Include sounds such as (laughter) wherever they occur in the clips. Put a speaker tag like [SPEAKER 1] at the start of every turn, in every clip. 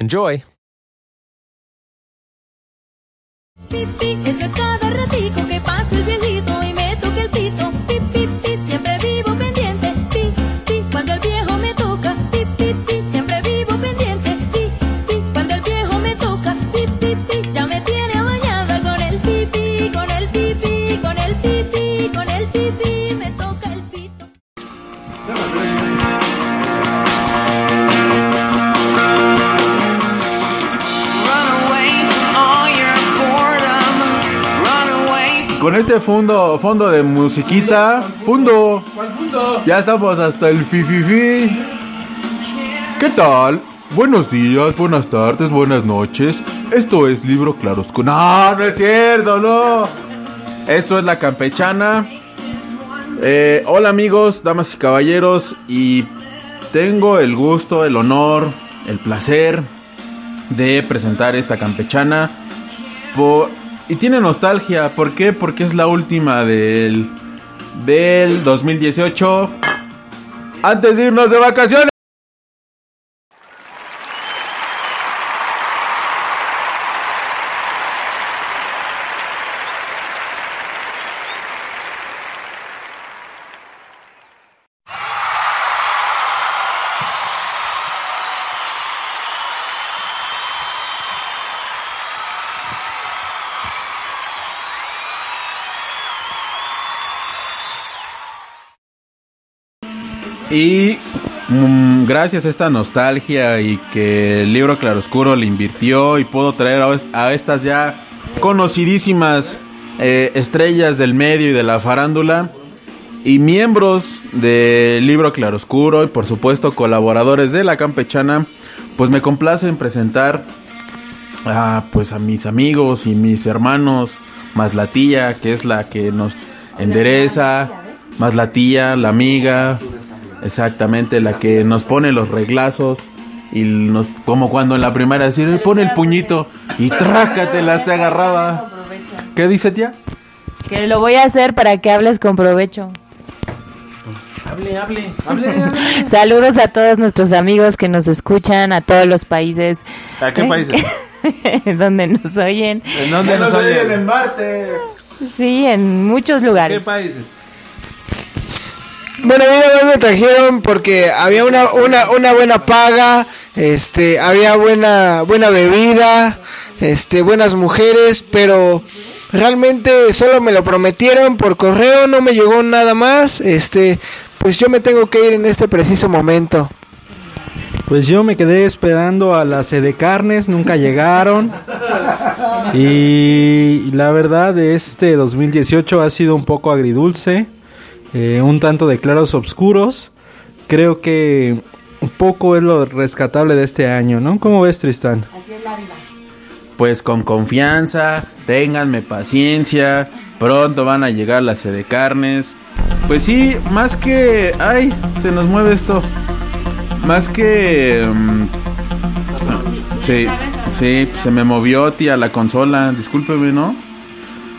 [SPEAKER 1] Enjoy!
[SPEAKER 2] Pip, pip, cada ratico que pasa el viejito y Con
[SPEAKER 3] este fondo, fondo de musiquita, fondo.
[SPEAKER 4] ¿Cuál fondo?
[SPEAKER 3] Ya estamos hasta el fififi. ¿Qué tal? Buenos días, buenas tardes, buenas noches. Esto es Libro Claroscuro. No, no es cierto, no. Esto es La Campechana. Eh, hola amigos, damas y caballeros. Y tengo el gusto, el honor, el placer de presentar esta campechana. Por, y tiene nostalgia. ¿Por qué? Porque es la última del, del 2018. Antes de irnos de vacaciones. Y mm, gracias a esta nostalgia y que el libro Claroscuro le invirtió y pudo traer a, est- a estas ya conocidísimas eh, estrellas del medio y de la farándula y miembros del libro Claroscuro y por supuesto colaboradores de la campechana, pues me complace en presentar a, pues a mis amigos y mis hermanos, más la tía, que es la que nos endereza, más la tía, la amiga, exactamente, la que nos pone los reglazos y nos, como cuando en la primera decir, "Ay, pone el puñito y trácatelas, te agarraba. ¿Qué dice tía?
[SPEAKER 5] Que lo voy a hacer para que hables con provecho.
[SPEAKER 3] Hable, hable, hable, hable. (laughs)
[SPEAKER 5] Saludos a todos nuestros amigos que nos escuchan, a todos los países.
[SPEAKER 3] ¿A qué países? (laughs)
[SPEAKER 5] donde nos oyen.
[SPEAKER 3] ¿En dónde nos oyen? En Marte.
[SPEAKER 5] Sí, en muchos lugares.
[SPEAKER 3] países?
[SPEAKER 4] Bueno, a mí nada más me trajeron porque había una, una, una buena paga, este, había buena, buena bebida, este, buenas mujeres, pero realmente solo me lo prometieron por correo, no me llegó nada más, este, pues yo me tengo que ir en este preciso momento.
[SPEAKER 6] Pues yo me quedé esperando a la sede carnes, nunca llegaron. Y la verdad, este 2018 ha sido un poco agridulce, eh, un tanto de claros oscuros. Creo que un poco es lo rescatable de este año, ¿no? ¿Cómo ves, Tristán?
[SPEAKER 3] Pues con confianza, ténganme paciencia, pronto van a llegar las de carnes. Pues sí, más que... ¡Ay! Se nos mueve esto. Más que... mm, sí, sí, se me movió, tía, la consola. Discúlpeme, ¿no?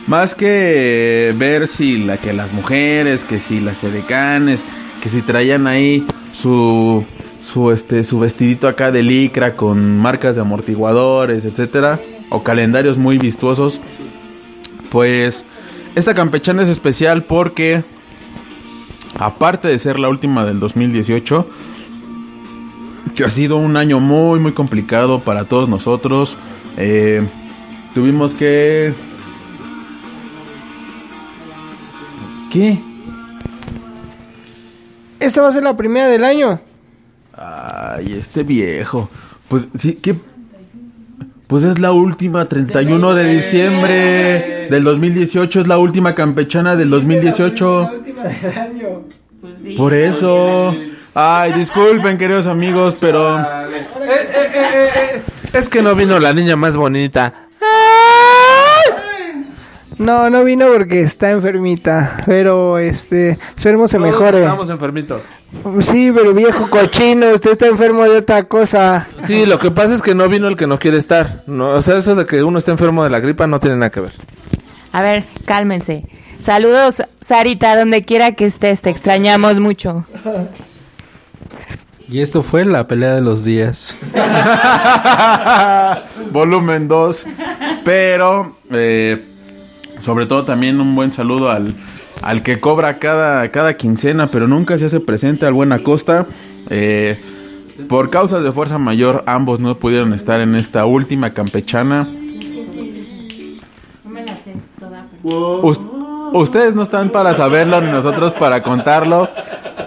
[SPEAKER 3] Más que ver si la que las mujeres, que si las edecanes, que si traían ahí su su este su vestidito acá de licra con marcas de amortiguadores, etcétera, o calendarios muy vistosos. Pues esta campechana es especial porque aparte de ser la última del 2018, que ha sido un año muy muy complicado para todos nosotros, eh, tuvimos que... ¿Qué?
[SPEAKER 4] Esta va a ser la primera del año.
[SPEAKER 3] Ay, este viejo. Pues sí, ¿qué? Pues es la última, 31 de diciembre del 2018, es la última campechana del 2018.
[SPEAKER 4] última del año.
[SPEAKER 3] Por eso. Ay, disculpen, queridos amigos, pero...
[SPEAKER 7] Es que no vino la niña más bonita.
[SPEAKER 4] No, no vino porque está enfermita. Pero este, esperemos se mejore.
[SPEAKER 7] Estamos enfermitos.
[SPEAKER 4] Sí, pero viejo cochino, usted está enfermo de otra cosa.
[SPEAKER 7] Sí, lo que pasa es que no vino el que no quiere estar. No, o sea, eso de que uno está enfermo de la gripa no tiene nada que ver.
[SPEAKER 5] A ver, cálmense. Saludos, Sarita, donde quiera que estés, te extrañamos mucho.
[SPEAKER 7] Y esto fue la pelea de los días. (laughs)
[SPEAKER 3] Volumen 2. Pero, eh, sobre todo también un buen saludo al, al que cobra cada, cada quincena, pero nunca se hace presente al buen Acosta. Eh, por causas de fuerza mayor, ambos no pudieron estar en esta última campechana. Us- ustedes no están para saberlo ni nosotros para contarlo,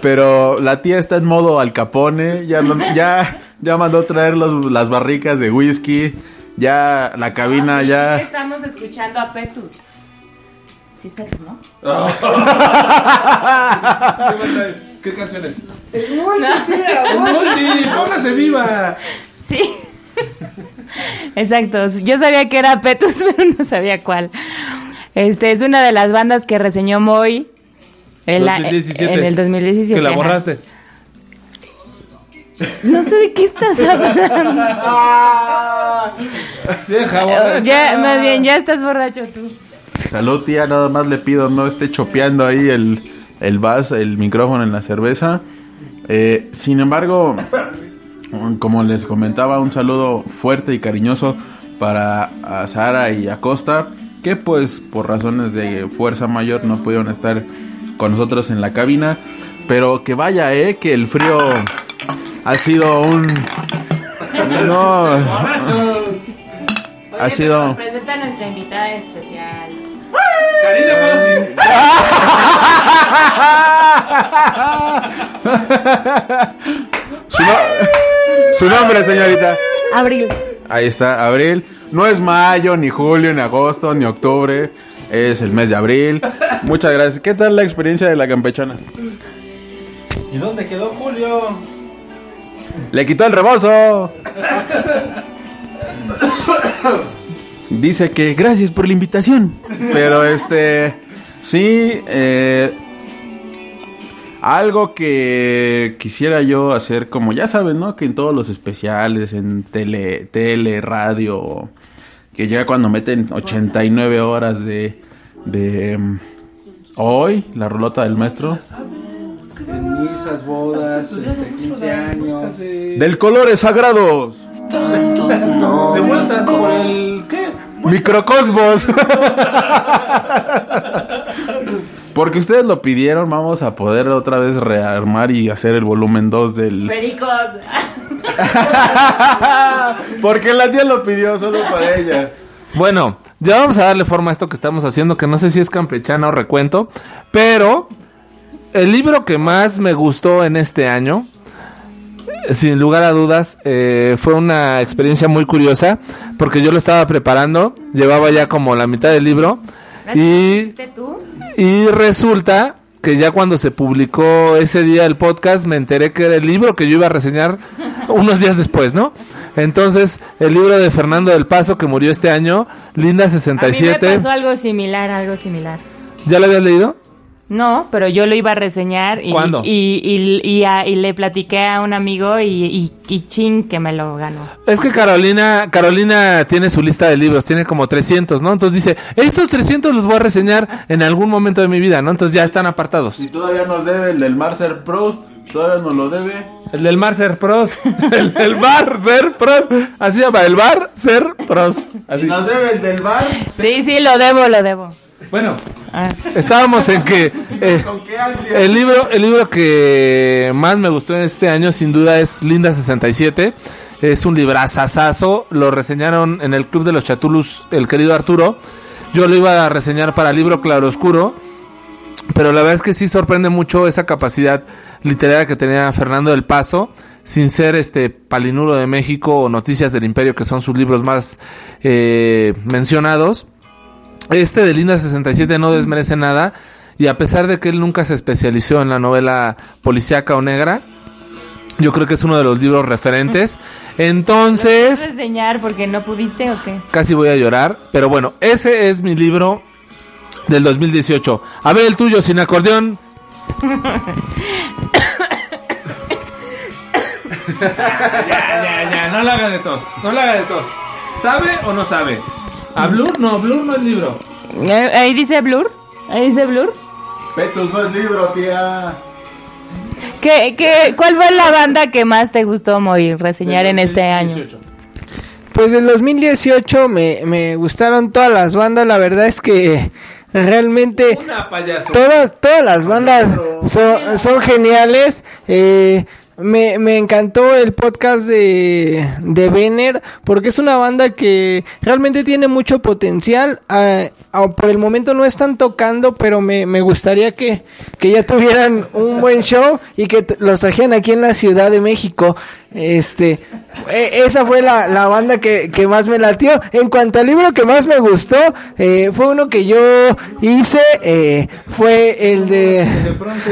[SPEAKER 3] pero la tía está en modo Al Capone, ya no- ya ya mandó traer los- las barricas de whisky, ya la cabina ya
[SPEAKER 5] Estamos escuchando a Petus. Es Petus, ¿no?
[SPEAKER 7] ¿Qué canciones?
[SPEAKER 4] tía!
[SPEAKER 7] ¡Póngase viva!
[SPEAKER 5] Sí. Exacto. Yo sabía que era Petus, (laughs) pero no sabía cuál. Este es una de las bandas que reseñó Moy en, la-
[SPEAKER 7] 2017.
[SPEAKER 5] en el 2017.
[SPEAKER 7] Que la borraste.
[SPEAKER 5] No sé de qué estás (laughs) hablando.
[SPEAKER 7] Deja,
[SPEAKER 5] ya, más bien, ya estás borracho tú.
[SPEAKER 3] Salud, tía, nada más le pido no esté chopeando ahí el, el vaso, el micrófono en la cerveza. Eh, sin embargo, como les comentaba, un saludo fuerte y cariñoso para a Sara y a Costa, que pues por razones de fuerza mayor no pudieron estar con nosotros en la cabina. Pero que vaya, eh, que el frío ha sido un... No, ha sido...
[SPEAKER 5] Presenta nuestra invitada especial. (laughs)
[SPEAKER 3] Su, no- su nombre, señorita.
[SPEAKER 8] Abril.
[SPEAKER 3] Ahí está, abril. No es mayo, ni julio, ni agosto, ni octubre. Es el mes de abril. Muchas gracias. ¿Qué tal la experiencia de la campechana?
[SPEAKER 7] ¿Y dónde quedó Julio?
[SPEAKER 3] ¡Le quitó el rebozo! (coughs) Dice que gracias por la invitación. Pero este. Sí, eh, algo que quisiera yo hacer, como ya saben, ¿no? Que en todos los especiales, en tele, tele radio, que ya cuando meten 89 horas de. de mm, hoy, la rolota del maestro.
[SPEAKER 7] Misas, bodas, este, 15 años.
[SPEAKER 3] Del colores sagrados.
[SPEAKER 7] De vueltas por el. ¿Qué?
[SPEAKER 3] Microcosmos. (laughs) Porque ustedes lo pidieron, vamos a poder otra vez rearmar y hacer el volumen 2 del...
[SPEAKER 5] Pericos. (laughs)
[SPEAKER 3] Porque la tía lo pidió solo para ella.
[SPEAKER 7] Bueno, ya vamos a darle forma a esto que estamos haciendo, que no sé si es campechana o recuento, pero el libro que más me gustó en este año, sin lugar a dudas, eh, fue una experiencia muy curiosa, porque yo lo estaba preparando, llevaba ya como la mitad del libro, y, y resulta que ya cuando se publicó ese día el podcast, me enteré que era el libro que yo iba a reseñar (laughs) unos días después, ¿no? Entonces, el libro de Fernando del Paso, que murió este año, Linda
[SPEAKER 5] A mí me
[SPEAKER 7] 67.
[SPEAKER 5] pasó algo similar, algo similar.
[SPEAKER 7] ¿Ya lo habías leído?
[SPEAKER 5] No, pero yo lo iba a reseñar y,
[SPEAKER 7] ¿Cuándo?
[SPEAKER 5] y, y, y a- y le platiqué a un amigo y, y, y chin que me lo ganó.
[SPEAKER 7] Es que Carolina, Carolina tiene su lista de libros, tiene como 300, ¿no? Entonces dice, estos 300 los voy a reseñar en algún momento de mi vida, ¿no? Entonces ya están apartados.
[SPEAKER 3] Si todavía nos debe el del Marcel Proust, todavía nos lo debe.
[SPEAKER 7] El del Bar Ser Pros. (laughs) el del Bar Ser Pros. Así se llama, el Bar Ser Pros.
[SPEAKER 3] Si nos debe el del bar,
[SPEAKER 5] Sí, sí, lo debo, lo debo.
[SPEAKER 7] Bueno,
[SPEAKER 5] Ah.
[SPEAKER 7] estábamos en que (laughs) eh, el libro, el libro que más me gustó en este año sin duda es Linda 67. Es un librazazazo. Lo reseñaron en el Club de los Chatulus el querido Arturo. Yo lo iba a reseñar para Libro Claroscuro. Pero la verdad es que sí sorprende mucho esa capacidad literaria que tenía Fernando del Paso. Sin ser este Palinuro de México o Noticias del Imperio, que son sus libros más eh, mencionados. Este de Linda 67 no desmerece nada. Y a pesar de que él nunca se especializó en la novela policíaca o negra, yo creo que es uno de los libros referentes. (laughs) Entonces,
[SPEAKER 5] ¿Puedes enseñar porque no pudiste o qué?
[SPEAKER 7] casi voy a llorar. Pero bueno, ese es mi libro del 2018. A ver el tuyo, sin acordeón. (laughs) ya, ya, ya, no la haga de tos. No la haga de tos. ¿Sabe o no sabe? ¿A Blur? No, Blur no es libro.
[SPEAKER 5] Eh, Ahí dice Blur. Ahí dice Blur.
[SPEAKER 3] Petus no es libro, tía.
[SPEAKER 5] ¿Qué, qué, ¿Cuál fue la banda que más te gustó, Moy, reseñar en este año?
[SPEAKER 7] 2018.
[SPEAKER 4] Pues en 2018 me, me gustaron todas las bandas, la verdad es que realmente
[SPEAKER 7] Una payaso.
[SPEAKER 4] todas, todas las bandas son, son geniales. Eh, me, me encantó el podcast de, de porque es una banda que realmente tiene mucho potencial. Ah, ah, por el momento no están tocando, pero me, me gustaría que, que ya tuvieran un buen show y que los trajeran aquí en la Ciudad de México. Este, e- esa fue la, la banda que, que más me latió. En cuanto al libro que más me gustó, eh, fue uno que yo hice, eh, fue el de...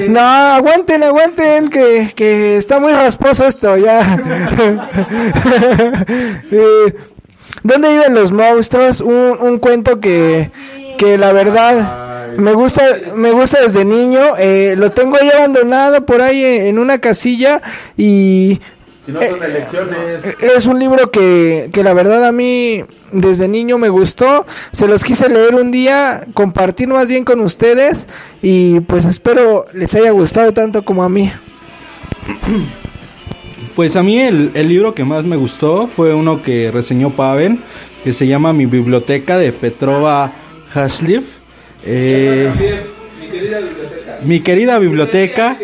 [SPEAKER 4] No, aguanten, aguanten, que, que está muy rasposo esto, ya. (laughs) Eh, ¿Dónde viven los monstruos? Un, un cuento que, que la verdad me gusta, me gusta desde niño. Eh, lo tengo ahí abandonado por ahí en, en una casilla y
[SPEAKER 3] Si no son elecciones.
[SPEAKER 4] es un libro que, que la verdad a mí desde niño me gustó. Se los quise leer un día, compartir más bien con ustedes y pues espero les haya gustado tanto como a mí.
[SPEAKER 6] Pues a mí el, el libro que más me gustó fue uno que reseñó Pavel, que se llama Mi Biblioteca de Petrova Hasliv. Eh, mi querida biblioteca.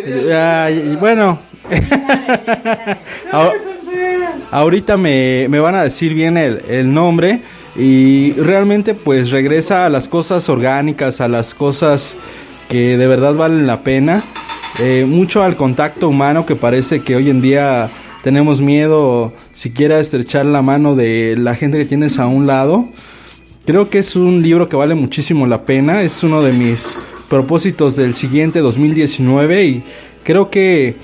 [SPEAKER 6] Ay, bueno, Ahor- ahorita me, me van a decir bien el, el nombre y realmente pues regresa a las cosas orgánicas, a las cosas que de verdad valen la pena. Eh, mucho al contacto humano que parece que hoy en día tenemos miedo siquiera estrechar la mano de la gente que tienes a un lado. Creo que es un libro que vale muchísimo la pena. Es uno de mis propósitos del siguiente 2019 y creo que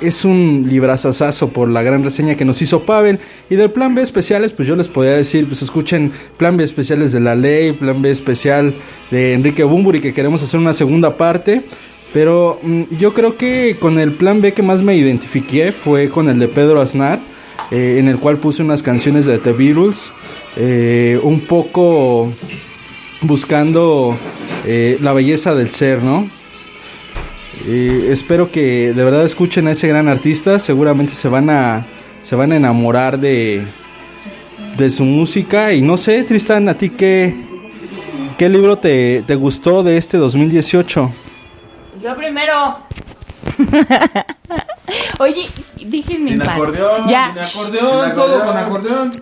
[SPEAKER 6] es un librazazazo por la gran reseña que nos hizo Pavel. Y del plan B especiales, pues yo les podría decir, pues escuchen plan B especiales de la ley, plan B especial de Enrique Bumburi, que queremos hacer una segunda parte. Pero mm, yo creo que con el plan B que más me identifiqué fue con el de Pedro Aznar, eh, en el cual puse unas canciones de The Beatles, eh, un poco buscando eh, la belleza del ser, ¿no? Eh, espero que de verdad escuchen a ese gran artista. Seguramente se van a se van a enamorar de de su música y no sé, Tristan, a ti qué qué libro te, te gustó de este 2018?
[SPEAKER 5] Yo primero. (laughs) Oye, déjenme en
[SPEAKER 3] Sin
[SPEAKER 5] paz.
[SPEAKER 3] acordeón,
[SPEAKER 5] Ya.
[SPEAKER 7] Sin acordeón,
[SPEAKER 3] Sin
[SPEAKER 7] todo
[SPEAKER 3] acordeón.
[SPEAKER 7] con acordeón.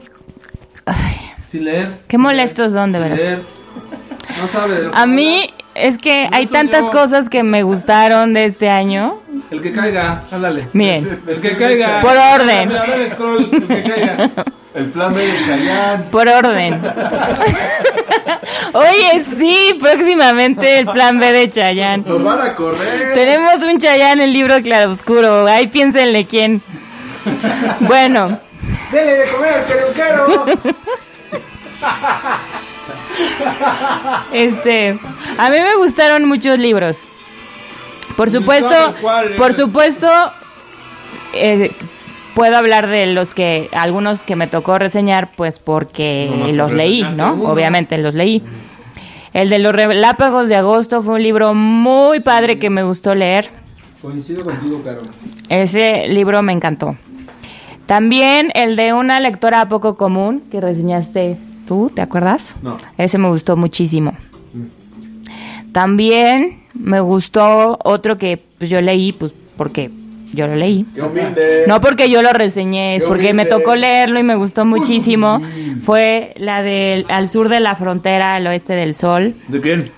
[SPEAKER 7] Sin leer.
[SPEAKER 5] Qué molestos son, de
[SPEAKER 7] sin leer. No sabe de lo que
[SPEAKER 5] A mí es que hay tantas cosas que me gustaron de este año.
[SPEAKER 7] El que caiga, ándale.
[SPEAKER 5] Miren,
[SPEAKER 7] El que caiga.
[SPEAKER 5] Por orden.
[SPEAKER 7] Mira, dale scroll, el que caiga. (laughs)
[SPEAKER 3] El plan B de Chayanne.
[SPEAKER 5] por orden. (laughs) Oye, sí, próximamente el plan B de Chayán.
[SPEAKER 3] Nos van a correr.
[SPEAKER 5] Tenemos un Chayán en el libro Claroscuro. Ahí piénsenle quién. Bueno,
[SPEAKER 4] Dele de comer al peluquero. (laughs)
[SPEAKER 5] este, a mí me gustaron muchos libros. Por supuesto,
[SPEAKER 7] ¿Sabes cuál?
[SPEAKER 5] por supuesto, eh, puedo hablar de los que, algunos que me tocó reseñar, pues porque
[SPEAKER 7] Nomás
[SPEAKER 5] los leí, ¿no?
[SPEAKER 7] uno.
[SPEAKER 5] Obviamente los leí. El de los relápagos de agosto fue un libro muy padre que me gustó leer.
[SPEAKER 6] Coincido contigo, Caro.
[SPEAKER 5] Ese libro me encantó. También el de una lectora poco común que reseñaste tú, ¿te acuerdas?
[SPEAKER 7] No.
[SPEAKER 5] Ese me gustó muchísimo. También me gustó otro que pues, yo leí, pues porque yo lo leí. No porque yo lo reseñé, es porque me tocó leerlo y me gustó muchísimo. Fue la del Al sur de la frontera, al oeste del sol,
[SPEAKER 3] ¿De quién?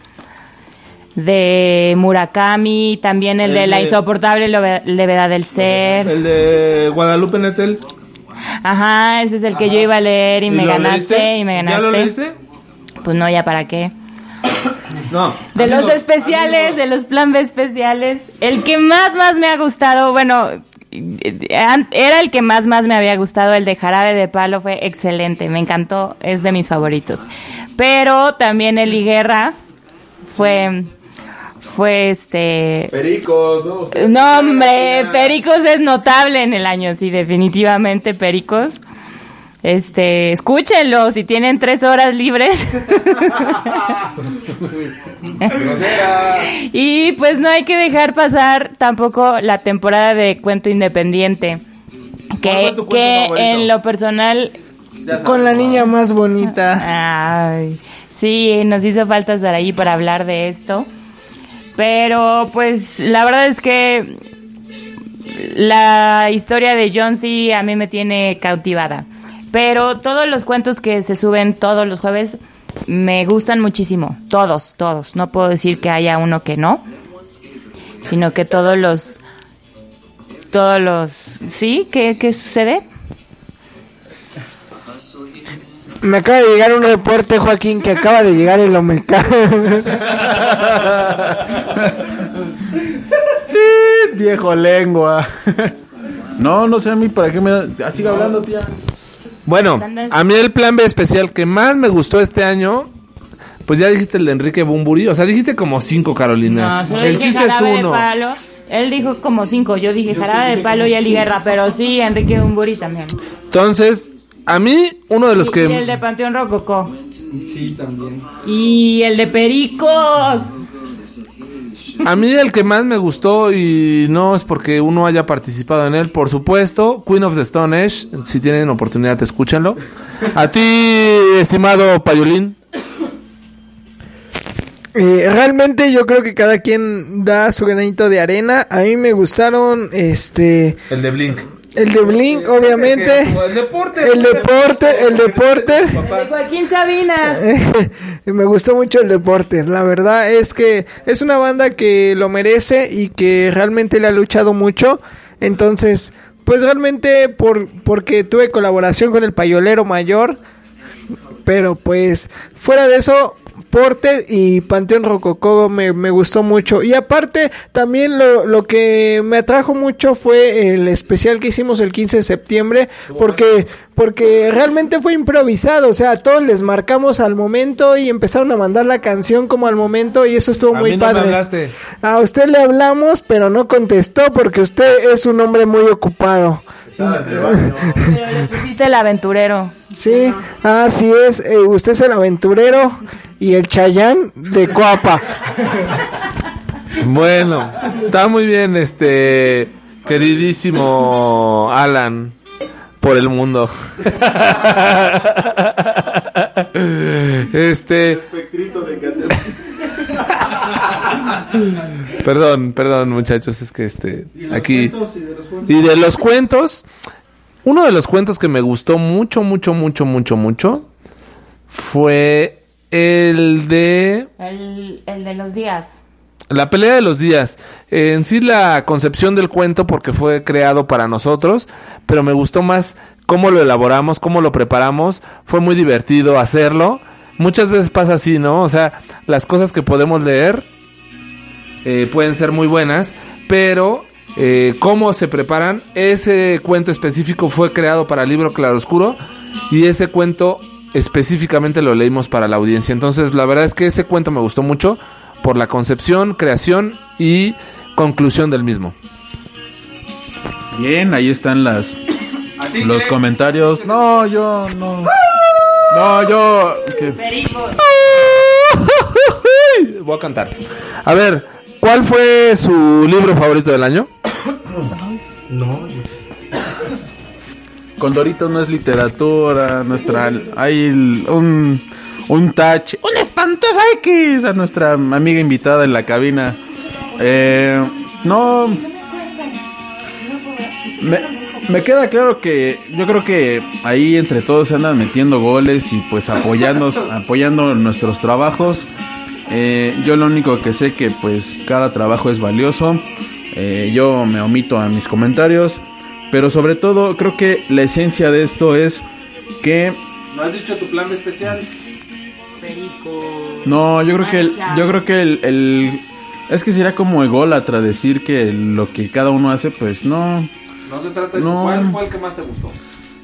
[SPEAKER 5] de Murakami, también el,
[SPEAKER 7] El
[SPEAKER 5] de La insoportable leve- levedad del ser.
[SPEAKER 7] El de Guadalupe Nettel.
[SPEAKER 5] Ajá, ese es el que yo iba a leer y, me ganaste
[SPEAKER 7] leíste?
[SPEAKER 5] y me
[SPEAKER 7] ¿Ya
[SPEAKER 5] ganaste.
[SPEAKER 7] lo leíste?
[SPEAKER 5] Pues no, ya para qué.
[SPEAKER 7] No.
[SPEAKER 5] De los especiales,
[SPEAKER 7] amigo.
[SPEAKER 5] de los plan B especiales, el que más más me ha gustado, bueno, era el que más más me había gustado, el de Jarabe de Palo fue excelente, me encantó, es de mis favoritos. Pero también el Guerra fue fue este
[SPEAKER 3] Pericos, no.
[SPEAKER 5] no, hombre, Pericos es notable en el año, sí, definitivamente Pericos. Este, escúchenlo si tienen tres horas libres. (laughs) y pues no hay que dejar pasar tampoco la temporada de cuento independiente.
[SPEAKER 7] ¿Cuál
[SPEAKER 5] Que, que en lo personal
[SPEAKER 4] Con la niña más bonita.
[SPEAKER 5] Ay, sí, nos hizo falta estar ahí para hablar de esto. Pero pues la verdad es que la historia de John C. a mí me tiene cautivada. Pero todos los cuentos que se suben todos los jueves me gustan muchísimo. Todos, todos. No puedo decir que haya uno que no. Sino que todos los... Todos los... ¿Sí? ¿Qué, qué sucede?
[SPEAKER 4] Me acaba de llegar un reporte, Joaquín, que acaba de llegar el Omecano. (laughs)
[SPEAKER 3] Viejo lengua. No, no sé a mí para qué me da. Ah, siga hablando, tía.
[SPEAKER 7] Bueno, a mí el plan B especial que más me gustó este año, pues ya dijiste el de Enrique Bumburi, o sea, dijiste como cinco, Carolina.
[SPEAKER 5] No, solo
[SPEAKER 7] el
[SPEAKER 5] dije
[SPEAKER 7] chiste es
[SPEAKER 5] jarabe de
[SPEAKER 7] uno.
[SPEAKER 5] palo. Él dijo como cinco, yo dije jarabe de palo y Ali Guerra, pero sí, Enrique Bumburi también.
[SPEAKER 7] Entonces, a mí, uno de los
[SPEAKER 5] Y- y el
[SPEAKER 7] que...
[SPEAKER 5] de Panteón Rococó.
[SPEAKER 6] Sí, también.
[SPEAKER 5] Y el de Pericos.
[SPEAKER 7] A mí el que más me gustó y no es porque uno haya participado en él, por supuesto, Queen of the Stone Age, si tienen oportunidad escúchenlo. A ti, estimado Payolín.
[SPEAKER 4] Eh, realmente yo creo que cada quien da su granito de arena. A mí me gustaron, este,
[SPEAKER 7] El de Blink.
[SPEAKER 4] El de Blink, obviamente.
[SPEAKER 7] El deporte.
[SPEAKER 4] El deporte, el deporte.
[SPEAKER 5] El de Joaquín Sabina. (laughs)
[SPEAKER 4] me gustó mucho el deporte. La verdad es que es una banda que lo merece y que realmente le ha luchado mucho. Entonces, pues realmente por porque tuve colaboración con el payolero mayor. Pero pues fuera de eso, Y Panteón Rococó me, me gustó mucho. Y aparte, también lo, lo que me atrajo mucho fue el especial que hicimos el 15 de septiembre. Porque, porque realmente fue improvisado. O sea, todos les marcamos al momento y empezaron a mandar la canción como al momento. Y eso estuvo
[SPEAKER 7] A
[SPEAKER 4] muy
[SPEAKER 7] mí no me
[SPEAKER 4] padre.
[SPEAKER 7] hablaste.
[SPEAKER 4] A usted le hablamos, pero no contestó porque usted es un hombre muy ocupado.
[SPEAKER 5] Pero le pusiste el aventurero.
[SPEAKER 4] Sí, así es. eh, usted es el aventurero y el chayán de Coapa.
[SPEAKER 7] Bueno, está muy bien, este queridísimo Alan por el mundo. (laughs) Este. (laughs) Perdón, perdón, muchachos, es que este aquí y de los cuentos, uno de los cuentos que me gustó mucho, mucho, mucho, mucho, mucho fue el de
[SPEAKER 5] El, el de los días.
[SPEAKER 7] la pelea de los días. Eh, en sí la concepción del cuento porque fue creado para nosotros, pero me gustó más cómo lo elaboramos, cómo lo preparamos. Fue muy divertido hacerlo. Muchas veces pasa así, ¿no? O sea, las cosas que podemos leer eh, pueden ser muy buenas, pero eh, cómo se preparan, ese cuento específico fue creado para el libro Claroscuro y ese cuento específicamente lo leímos para la audiencia. Entonces, la verdad es que ese cuento me gustó mucho por la concepción, creación y conclusión del mismo.
[SPEAKER 3] Bien, ahí están las los comentarios. No, yo no. No, yo. ¿qué?
[SPEAKER 5] Pericos.
[SPEAKER 7] Voy a cantar. A ver, ¿cuál fue su libro favorito del año? (coughs)
[SPEAKER 3] Condorito no es literatura, nuestra hay un un tache, un espantoso X a nuestra amiga invitada en la cabina. Eh, no, Me, me queda claro que yo creo que ahí entre todos se andan metiendo goles y pues apoyando, apoyando nuestros trabajos. Eh, yo lo único que sé que pues cada trabajo es valioso. Eh, yo me omito a mis comentarios. Pero sobre todo creo que la esencia de esto es que
[SPEAKER 7] ¿No has dicho tu plan especial?
[SPEAKER 3] No, yo creo que el, yo creo que el, el- es que sería como ególatra decir que lo que cada uno hace, pues no.
[SPEAKER 7] No se trata
[SPEAKER 3] de eso. No. ¿Cuál fue
[SPEAKER 7] el que más te gustó?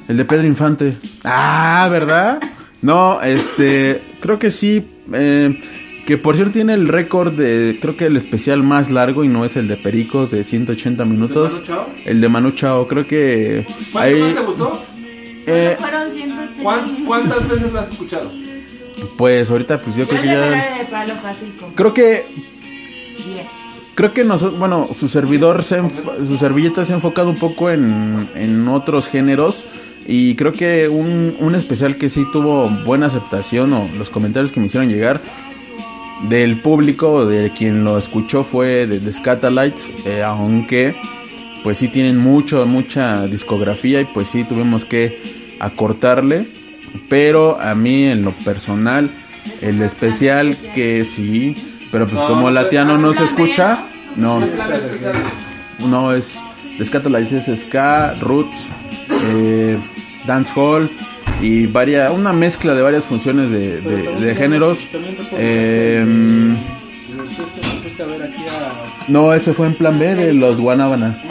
[SPEAKER 3] El de Pedro Infante. Ah, ¿verdad? No, este, creo que sí. eh, que por cierto tiene el récord de, creo que el especial más largo y no es el de Pericos de 180 minutos.
[SPEAKER 7] Manu Chao?
[SPEAKER 3] El de Manu Chao, creo que ahí,
[SPEAKER 7] gustó?
[SPEAKER 3] eh,
[SPEAKER 5] Fueron 180
[SPEAKER 7] ¿Cuántas veces lo has escuchado?
[SPEAKER 3] pues ahorita pues yo creo que ya,
[SPEAKER 5] de palo
[SPEAKER 3] creo que
[SPEAKER 5] 10.
[SPEAKER 3] Creo que nosotros, bueno, su servidor, se enf- su servilleta se ha enfocado un poco en, en otros géneros y creo que un, un especial que sí tuvo buena aceptación o los comentarios que me hicieron llegar del público, de quien lo escuchó fue de The Scatalites, eh, aunque pues sí tienen mucho, mucha discografía y pues sí tuvimos que acortarle, pero a mí en lo personal, el especial que sí, pero pues como la tía no nos escucha, no, no. es, The Scatalites es ska, roots, eh, dancehall y varia, una mezcla de varias funciones de, de- de géneros. Em, no, ese fue en plan B de los Guanábana.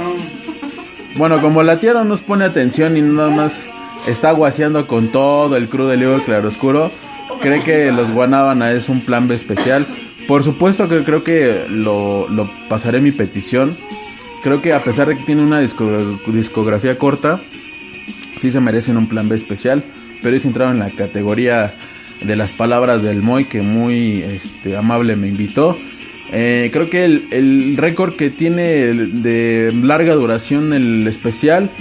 [SPEAKER 3] Bueno, como la no nos pone atención y nada más está guaseando con todo el crew del libro Claroscuro, cree que los Guanábana es un plan B especial. Por supuesto que creo que lo, lo pasaré mi petición. Creo que a pesar de que tiene una disco- discografía corta, sí se merecen un plan B especial. Pero ellos entraron en la categoría de las palabras del Moy, que muy este, amable me invitó. Eh, creo que el, el récord que tiene de larga duración el especial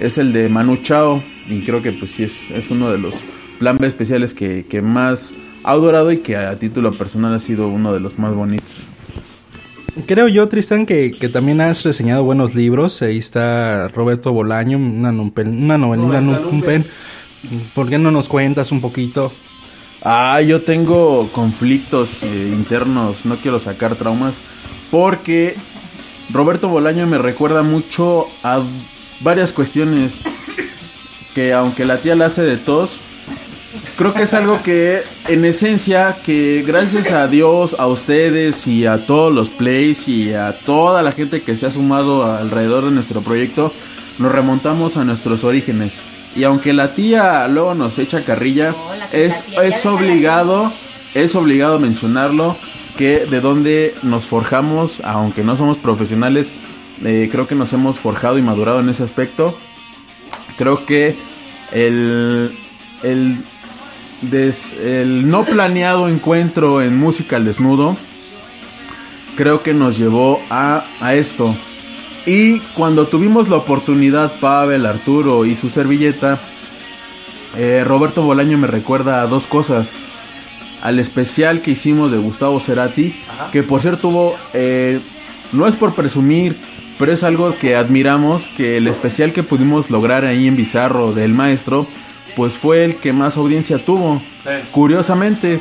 [SPEAKER 3] es el de Manu Chao. Y creo que pues sí es, es uno de los plan B especiales que, que más ha durado y que a título personal ha sido uno de los más bonitos.
[SPEAKER 6] Creo yo, Tristan, que, que también has reseñado buenos libros. Ahí está Roberto Bolaño, una, una novelina Numpen. ¿Por qué no nos cuentas un poquito?
[SPEAKER 3] Ah, yo tengo conflictos eh, internos, no quiero sacar traumas, porque Roberto Bolaño me recuerda mucho a varias cuestiones que aunque la tía la hace de tos, creo que es algo que en esencia que gracias a Dios, a ustedes y a todos los plays y a toda la gente que se ha sumado alrededor de nuestro proyecto, nos remontamos a nuestros orígenes. Y aunque la tía luego nos echa carrilla, es, es obligado, es obligado mencionarlo que de donde nos forjamos, aunque no somos profesionales, eh, creo que nos hemos forjado y madurado en ese aspecto. Creo que el, el, des- el no planeado encuentro en música al desnudo creo que nos llevó a, a esto. Y cuando tuvimos la oportunidad, Pavel, Arturo y su servilleta, eh, Roberto Bolaño me recuerda a dos cosas. Al especial que hicimos de Gustavo Cerati, que por cierto hubo, eh, no es por presumir, pero es algo que admiramos, que el especial que pudimos lograr ahí en Bizarro del maestro, pues fue el que más audiencia tuvo. Curiosamente,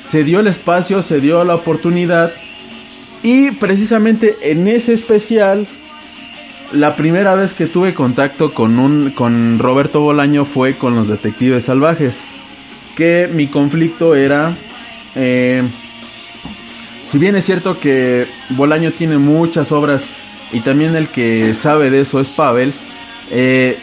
[SPEAKER 3] se dio el espacio, se dio la oportunidad y precisamente en ese especial, la primera vez que tuve contacto con un con Roberto Bolaño fue con los detectives salvajes. Que mi conflicto era. eh, si bien es cierto que Bolaño tiene muchas obras y también el que sabe de eso es Pavel, eh,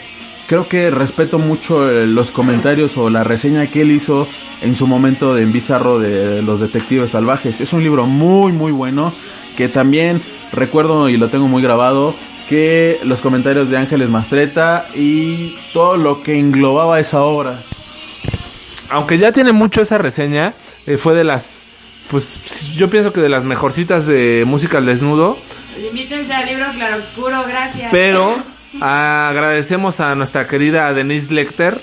[SPEAKER 3] creo que respeto mucho eh, los comentarios o la reseña que él hizo en su momento de En Bizarro de Los Detectives Salvajes. Es un libro muy, muy bueno que también recuerdo y lo tengo muy grabado que los comentarios de Ángeles Mastreta y todo lo que englobaba esa obra.
[SPEAKER 7] Aunque ya tiene mucho esa reseña, eh, fue de las. Pues yo pienso que de las mejorcitas de música al desnudo.
[SPEAKER 5] Invítense al libro Claroscuro, gracias.
[SPEAKER 7] Pero agradecemos a nuestra querida Denise Lecter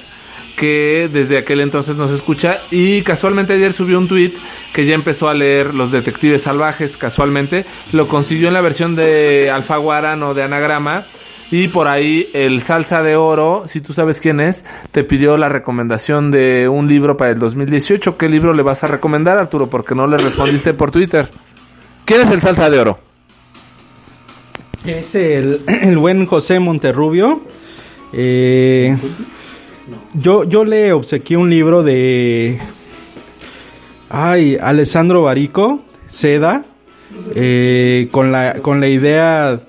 [SPEAKER 7] que desde aquel entonces nos escucha y casualmente ayer subió un tweet que ya empezó a leer Los Detectives Salvajes, casualmente lo consiguió en la versión de Alfaguara, no de Anagrama, Y por ahí el Salsa de Oro, si tú sabes quién es, te pidió la recomendación de un libro para el 2018. ¿Qué libro le vas a recomendar, Arturo? Porque no le respondiste por Twitter. ¿Quién es el Salsa de Oro?
[SPEAKER 6] Es el, (clears throat) el buen José Monterrubio. Eh, yo, yo le obsequié un libro de. Ay, Alessandro Barico, Seda. eh, con, la, con la idea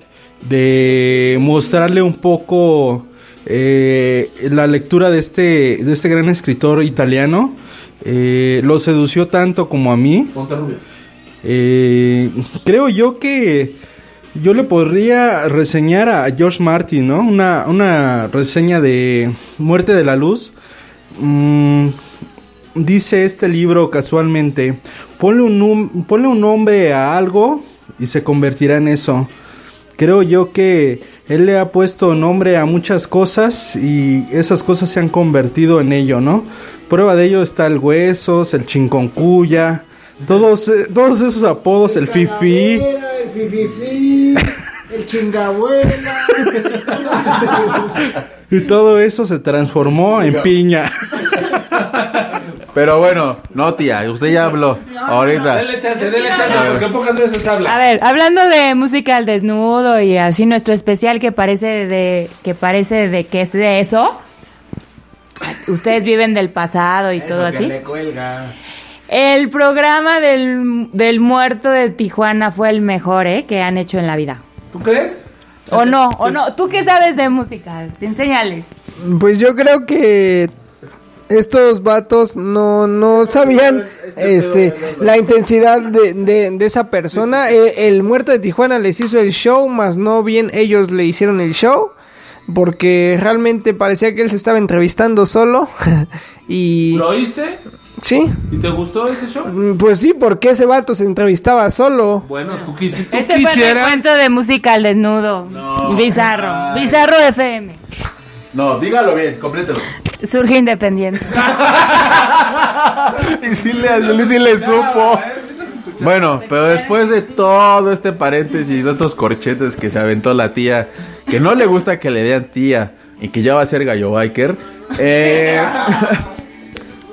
[SPEAKER 6] de mostrarle un poco eh, la lectura de este, de este gran escritor italiano. Eh, lo sedució tanto como a mí. Creo yo que yo le podría reseñar a George Martin, ¿no? Una, una reseña de Muerte de la Luz. Mm, dice este libro casualmente, ponle un, nombre a algo y se convertirá en eso. Creo yo que él le ha puesto nombre a muchas cosas y esas cosas se han convertido en ello, ¿no? Prueba de ello está el Huesos, el Chinconcuya, todos, eh, todos esos apodos, el Fifi.
[SPEAKER 4] El fififi, el chingabuela.
[SPEAKER 6] Y todo eso se transformó en piña.
[SPEAKER 3] Pero bueno, no tía, usted ya habló. Ahorita.
[SPEAKER 7] chance, dele chance,
[SPEAKER 3] porque
[SPEAKER 7] pocas veces
[SPEAKER 5] A ver, hablando de música al desnudo y así nuestro especial que parece de que parece de que es de eso. Ustedes viven del pasado y todo así. El programa del, del muerto de Tijuana fue el mejor, ¿eh? Que han hecho en la vida.
[SPEAKER 7] ¿Tú crees?
[SPEAKER 5] ¿O no? ¿O no? ¿Tú qué sabes de música? Te enseñales.
[SPEAKER 4] Pues yo creo que estos vatos no, no sabían este la intensidad de, de, de esa persona. Eh, el muerto de Tijuana les hizo el show, más no bien ellos le hicieron el show. Porque realmente parecía que él se estaba entrevistando solo. (laughs) y...
[SPEAKER 7] ¿Lo oíste?
[SPEAKER 4] Sí.
[SPEAKER 7] ¿Y te gustó ese show?
[SPEAKER 4] Mm, Pues sí, porque ese vato se entrevistaba solo.
[SPEAKER 7] Bueno, tú, quisi- tú
[SPEAKER 5] Este fue el
[SPEAKER 7] quisieras...
[SPEAKER 5] recuento de música al desnudo. Bizarro. Bizarro FM.
[SPEAKER 3] No, dígalo bien, complételo.
[SPEAKER 5] Surge independiente. (laughs)
[SPEAKER 3] y sí le, sí le supo. Bueno, pero después de todo este paréntesis, estos corchetes que se aventó la tía, que no le gusta que le den tía y que ya va a ser gallo biker, eh, (laughs)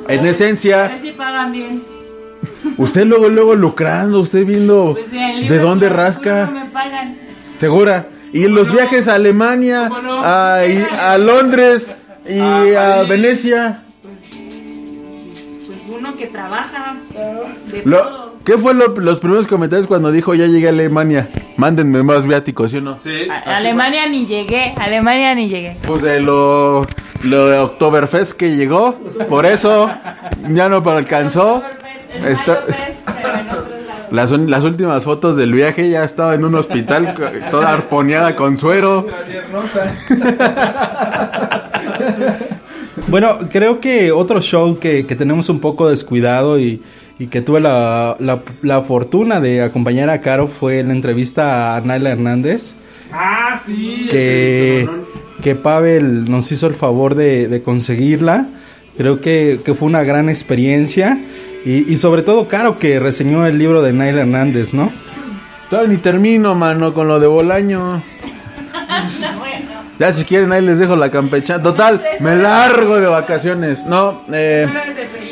[SPEAKER 3] en
[SPEAKER 5] A ver
[SPEAKER 3] esencia,
[SPEAKER 5] si pagan bien. (laughs)
[SPEAKER 3] usted luego, luego lucrando, usted viendo
[SPEAKER 5] Pues,
[SPEAKER 3] de dónde
[SPEAKER 5] no
[SPEAKER 3] rasca,
[SPEAKER 5] me pagan.
[SPEAKER 3] segura. Y los viajes a Alemania, a, y- a Londres y
[SPEAKER 7] A
[SPEAKER 3] a
[SPEAKER 7] París.
[SPEAKER 3] Venecia.
[SPEAKER 5] Pues uno que trabaja de
[SPEAKER 3] Lo-
[SPEAKER 5] todo.
[SPEAKER 3] ¿Qué fue lo- los primeros comentarios cuando dijo ya llegué a Alemania? Mándenme más viáticos, ¿sí o no?
[SPEAKER 7] Sí.
[SPEAKER 5] A- Alemania ni llegué, Alemania ni llegué.
[SPEAKER 3] Pues de lo, lo de Oktoberfest que llegó, por eso ya no alcanzó. Está- las, las últimas fotos del viaje ya estaba en un hospital toda arponeada con suero. (laughs)
[SPEAKER 6] Bueno, creo que otro show que, que tenemos un poco descuidado y, y que tuve la, la, la fortuna de acompañar a Caro fue la entrevista a Naila Hernández.
[SPEAKER 7] Ah, sí.
[SPEAKER 6] que, que Pavel nos hizo el favor de, de conseguirla. Creo que, que fue una gran experiencia. Y, y sobre todo, Caro, que reseñó el libro de Naila Hernández, ¿no?
[SPEAKER 3] Todavía ni termino, mano, con lo de Bolaño. (laughs) Ya si quieren ahí les dejo la campecha. Total, me largo de vacaciones. No, eh,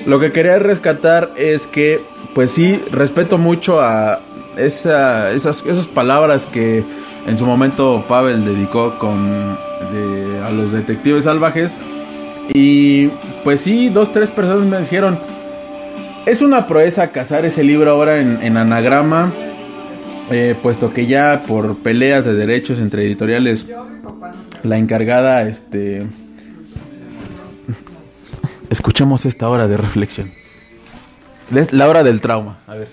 [SPEAKER 3] lo que quería rescatar es que, pues sí, respeto mucho a esa, esas, esas palabras que en su momento Pavel dedicó con de- a los detectives salvajes. Y pues sí, dos, tres personas me dijeron, es una proeza cazar ese libro ahora en, en anagrama. Eh, puesto que ya por peleas de derechos entre editoriales la encargada este escuchemos esta hora de reflexión la hora del trauma a ver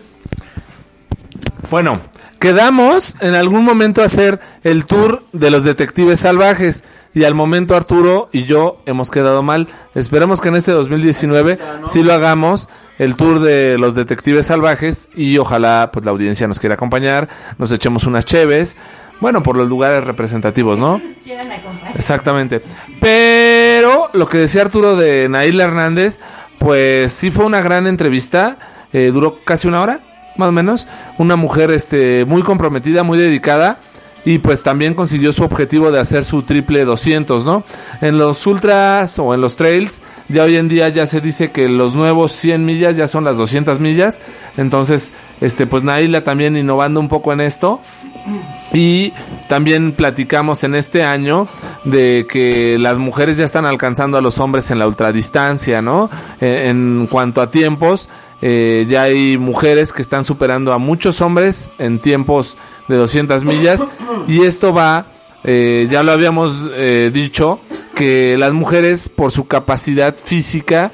[SPEAKER 7] Bueno, quedamos en algún momento a hacer el tour de los detectives salvajes. Y al momento Arturo y yo hemos quedado mal. Esperemos que en este 2019 sí lo hagamos el tour de los detectives salvajes y ojalá pues la audiencia nos quiera acompañar, nos echemos unas cheves, bueno, por los lugares representativos, ¿no? Exactamente. Pero lo que decía Arturo de Naila Hernández, pues sí fue una gran entrevista, eh, duró casi una hora, más o menos, una mujer este muy comprometida, muy dedicada y pues también consiguió su objetivo de hacer su triple 200, ¿no? En los ultras o en los trails, ya hoy en día ya se dice que los nuevos 100 millas ya son las 200 millas, entonces, este, pues Naila también innovando un poco en esto. Y también platicamos en este año de que las mujeres ya están alcanzando a los hombres en la ultradistancia, ¿no? Eh, en cuanto a tiempos, eh, ya hay mujeres que están superando a muchos hombres en tiempos de 200 millas (coughs) y esto va, eh, ya lo habíamos eh, dicho, que las mujeres por su capacidad física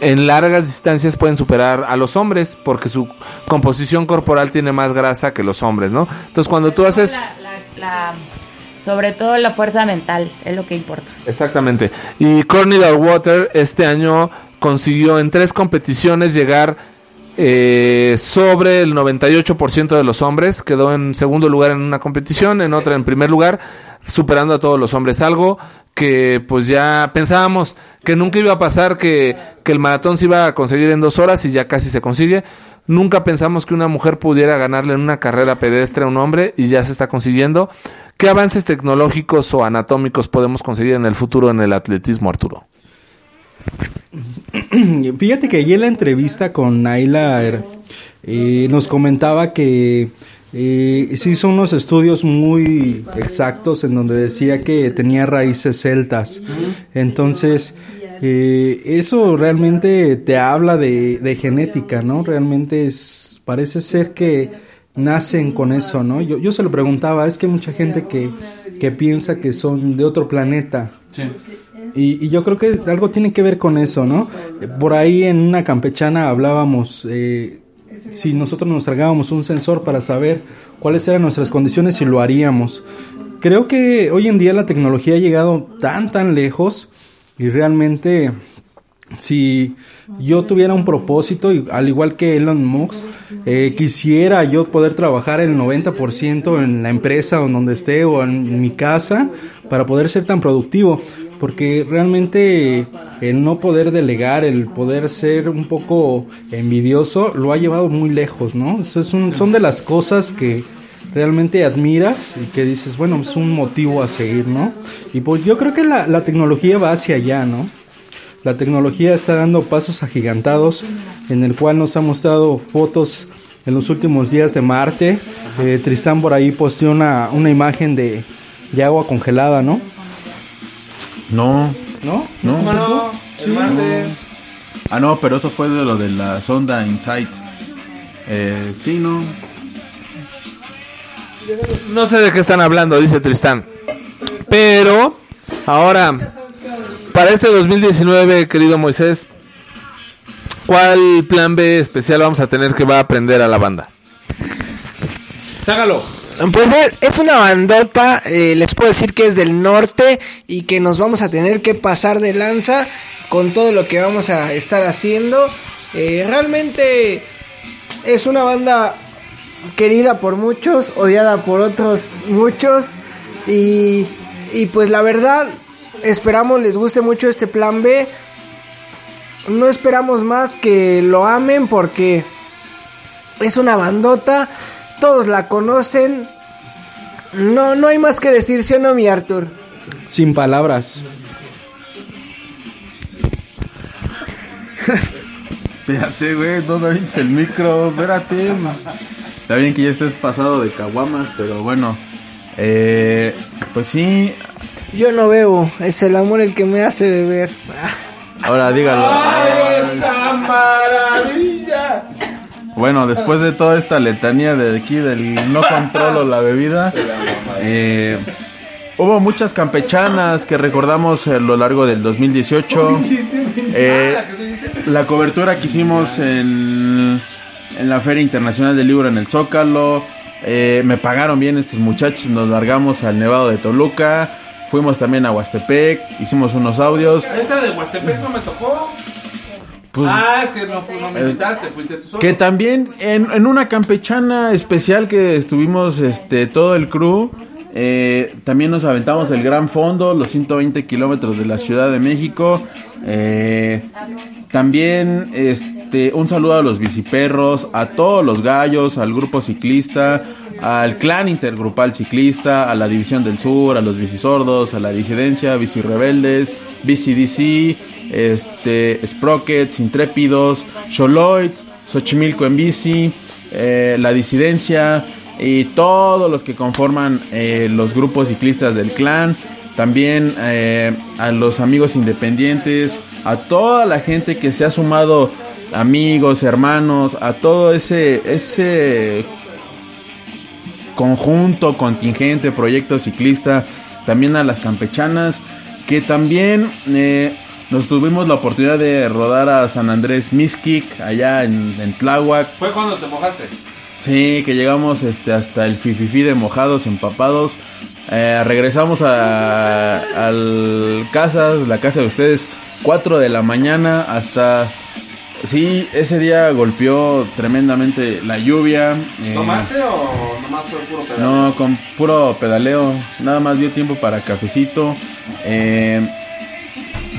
[SPEAKER 7] en largas distancias pueden superar a los hombres porque su composición corporal tiene más grasa que los hombres, ¿no? Entonces cuando tú haces...
[SPEAKER 5] La- la- la- sobre todo la fuerza mental, es lo que importa.
[SPEAKER 7] Exactamente. Y Courtney Water este año consiguió en tres competiciones llegar eh, sobre el 98% de los hombres. Quedó en segundo lugar en una competición, en otra en primer lugar, superando a todos los hombres. Algo que pues ya pensábamos que nunca iba a pasar, que, que el maratón se iba a conseguir en dos horas y ya casi se consigue. Nunca pensamos que una mujer pudiera ganarle en una carrera pedestre a un hombre y ya se está consiguiendo. ¿Qué avances tecnológicos o anatómicos podemos conseguir en el futuro en el atletismo, Arturo? (clears throat)
[SPEAKER 6] Fíjate que ayer en la entrevista con Naila er, eh, nos comentaba que eh, se hizo unos estudios muy exactos en donde decía que tenía raíces celtas. Entonces, eh, eso realmente te habla de, genética, ¿no? Realmente parece ser que nacen con eso, ¿no? Yo, yo se lo preguntaba, es que hay mucha gente que, que piensa que son de otro planeta. Y, y yo creo que algo tiene que ver con eso, ¿no? Por ahí en una campechana hablábamos, eh, si nosotros nos tragábamos un sensor para saber cuáles eran nuestras condiciones y lo haríamos. Creo que hoy en día la tecnología ha llegado tan, tan lejos y realmente si yo tuviera un propósito, al igual que Elon Musk, eh, quisiera yo poder trabajar el 90% en la empresa o en donde esté o en mi casa para poder ser tan productivo. Porque realmente el no poder delegar, el poder ser un poco envidioso, lo ha llevado muy lejos, ¿no? Eso es un- son de las cosas que realmente admiras y que dices, bueno, es un motivo a seguir, ¿no? Y pues yo creo que la, la tecnología va hacia allá, ¿no? La tecnología está dando pasos agigantados en el cual nos ha mostrado fotos en los últimos días de Marte. Eh, Tristán por ahí posteó una, una imagen de, de agua congelada, ¿no?
[SPEAKER 3] No,
[SPEAKER 6] ¿No?
[SPEAKER 3] no.
[SPEAKER 7] No, el Marte.
[SPEAKER 3] Ah, no, pero eso fue de lo de la sonda Insight. Eh, sí, no.
[SPEAKER 7] No sé de qué están hablando, dice Tristán. Pero, ahora, para este 2019, querido Moisés, ¿cuál plan B especial vamos a tener que va a aprender a la banda? Ságalo.
[SPEAKER 4] Pues es- una bandota, eh, les puedo decir que es del norte y que nos vamos a tener que pasar de lanza con todo lo que vamos a estar haciendo. Eh, realmente es una banda querida por muchos, odiada por otros muchos y, y pues la verdad esperamos les guste mucho este plan B. No esperamos más que lo amen porque es una bandota, todos la conocen. No, no hay más que decir, ¿sí o no, mi Arthur?
[SPEAKER 6] Sin palabras.
[SPEAKER 3] Espérate, güey, no me el micro, espérate. Está bien que ya estés pasado de caguamas, pero bueno. Eh, pues sí,
[SPEAKER 4] Yo no bebo, es el amor el que me hace beber.
[SPEAKER 3] ahora dígalo.
[SPEAKER 7] ¡Esa maravilla!
[SPEAKER 3] Bueno, después de toda esta letanía de aquí del no controlo la bebida, (laughs) eh, hubo muchas campechanas que recordamos a lo largo del 2018. (laughs) Eh, la cobertura que hicimos en, en la Feria Internacional del Libro en el Zócalo. eh, me pagaron bien estos muchachos, nos largamos al Nevado de Toluca. Fuimos también a Huastepec, hicimos unos audios.
[SPEAKER 7] Esa de Huastepec no me tocó.
[SPEAKER 3] Pues,
[SPEAKER 7] ah, es que no, no me invitaste, fuiste tú solo.
[SPEAKER 3] Que también en, en una campechana especial que estuvimos este todo el crew, eh, también nos aventamos el Gran Fondo, los 120 kilómetros de la Ciudad de México. eh, también es- Este, un saludo a los biciperros, a todos los gallos, al grupo ciclista, al clan intergrupal ciclista, a la división del sur, a los bicisordos, a la disidencia, bicirebeldes, bicidc, este, Sprockets, Intrépidos, Xoloids, Xochimilco en bici, eh, la disidencia y todos los que conforman eh, los grupos ciclistas del clan. También eh, a los amigos independientes, a toda la gente que se ha sumado, amigos, hermanos, a todo ese, ese conjunto, contingente, proyecto ciclista, también a las campechanas, que también nos tuvimos la oportunidad de rodar a San Andrés Miskik, allá en, en Tláhuac.
[SPEAKER 7] Fue cuando te mojaste.
[SPEAKER 3] Sí, que llegamos este, hasta el fififi de mojados, empapados. Eh, regresamos a, al casa, la casa de ustedes, 4 de la mañana hasta... Sí, ese día golpeó tremendamente la lluvia. eh,
[SPEAKER 7] ¿Tomaste o nomás fue puro pedal?
[SPEAKER 3] no, con puro pedaleo. Nada más dio tiempo para cafecito. Eh,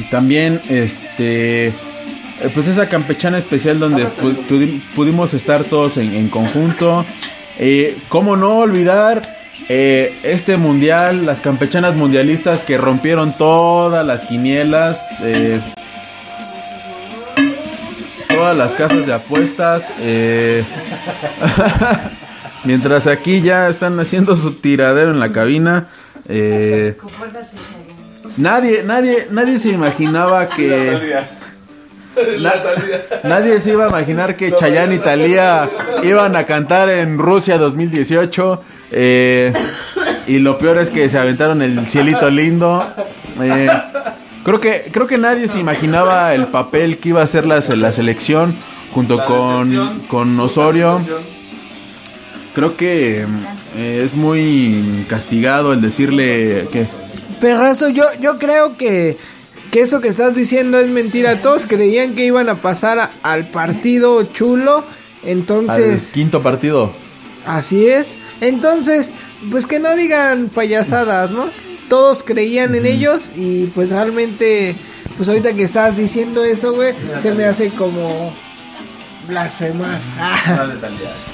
[SPEAKER 3] también, este. eh, Pues esa campechana especial donde pu- pudi- pudimos estar todos en, en conjunto. Eh, ¿Cómo no olvidar eh, este mundial, las campechanas mundialistas que rompieron todas las quinielas? eh, todas las casas de apuestas. eh, (laughs) Mientras aquí ya están haciendo su tiradero en la cabina. eh, nadie, nadie, nadie se imaginaba (laughs) que. Na- nadie se iba a imaginar que Chayanne y Talía iban a cantar en Rusia 2018. eh, y lo peor es que se aventaron el cielito lindo. eh, creo que creo que nadie se imaginaba el papel que iba a hacer la, la selección junto con, con Osorio. Creo que eh, es muy castigado el decirle que
[SPEAKER 4] Perrazo, yo, yo creo que, que eso que estás diciendo es mentira. Todos creían que iban a pasar a- al partido chulo.
[SPEAKER 3] al
[SPEAKER 4] Entonces,
[SPEAKER 3] quinto partido.
[SPEAKER 4] así es. Entonces, pues que no digan payasadas, ¿no? Todos creían en ellos y pues realmente, pues ahorita que estás diciendo eso, güey, se me hace como blasfemar. Ah.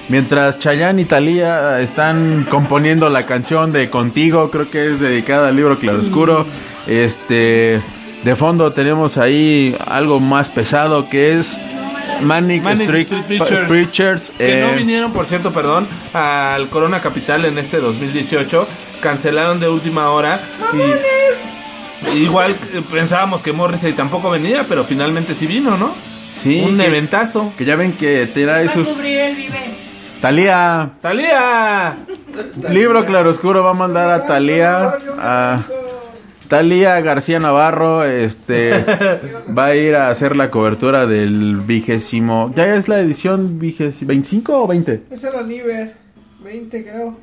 [SPEAKER 3] Mientras Chayanne y Talía están componiendo la canción de Contigo, creo que es dedicada al libro Claroscuro. Este, de fondo tenemos ahí algo más pesado que es Manic,
[SPEAKER 7] Manic
[SPEAKER 3] Street,
[SPEAKER 7] Street Preachers.
[SPEAKER 3] Preachers,
[SPEAKER 7] Que no
[SPEAKER 3] eh,
[SPEAKER 7] vinieron, por cierto, perdón, al Corona Capital en este 2018. Cancelaron de última hora. Y, igual eh, pensábamos que Morrissey tampoco venía, pero finalmente sí vino, ¿no?
[SPEAKER 3] Sí,
[SPEAKER 7] Un
[SPEAKER 3] que,
[SPEAKER 7] eventazo.
[SPEAKER 3] que ya ven que trae sus
[SPEAKER 5] cubrir el vive.
[SPEAKER 3] Talía,
[SPEAKER 7] ¡Talía!
[SPEAKER 3] libro Claroscuro va a mandar a Talía a Talía García Navarro, este (laughs) va a ir a hacer la cobertura del vigésimo, ya es la edición vigésimo, 25 o 20?
[SPEAKER 4] Es el Aniver, 20 creo.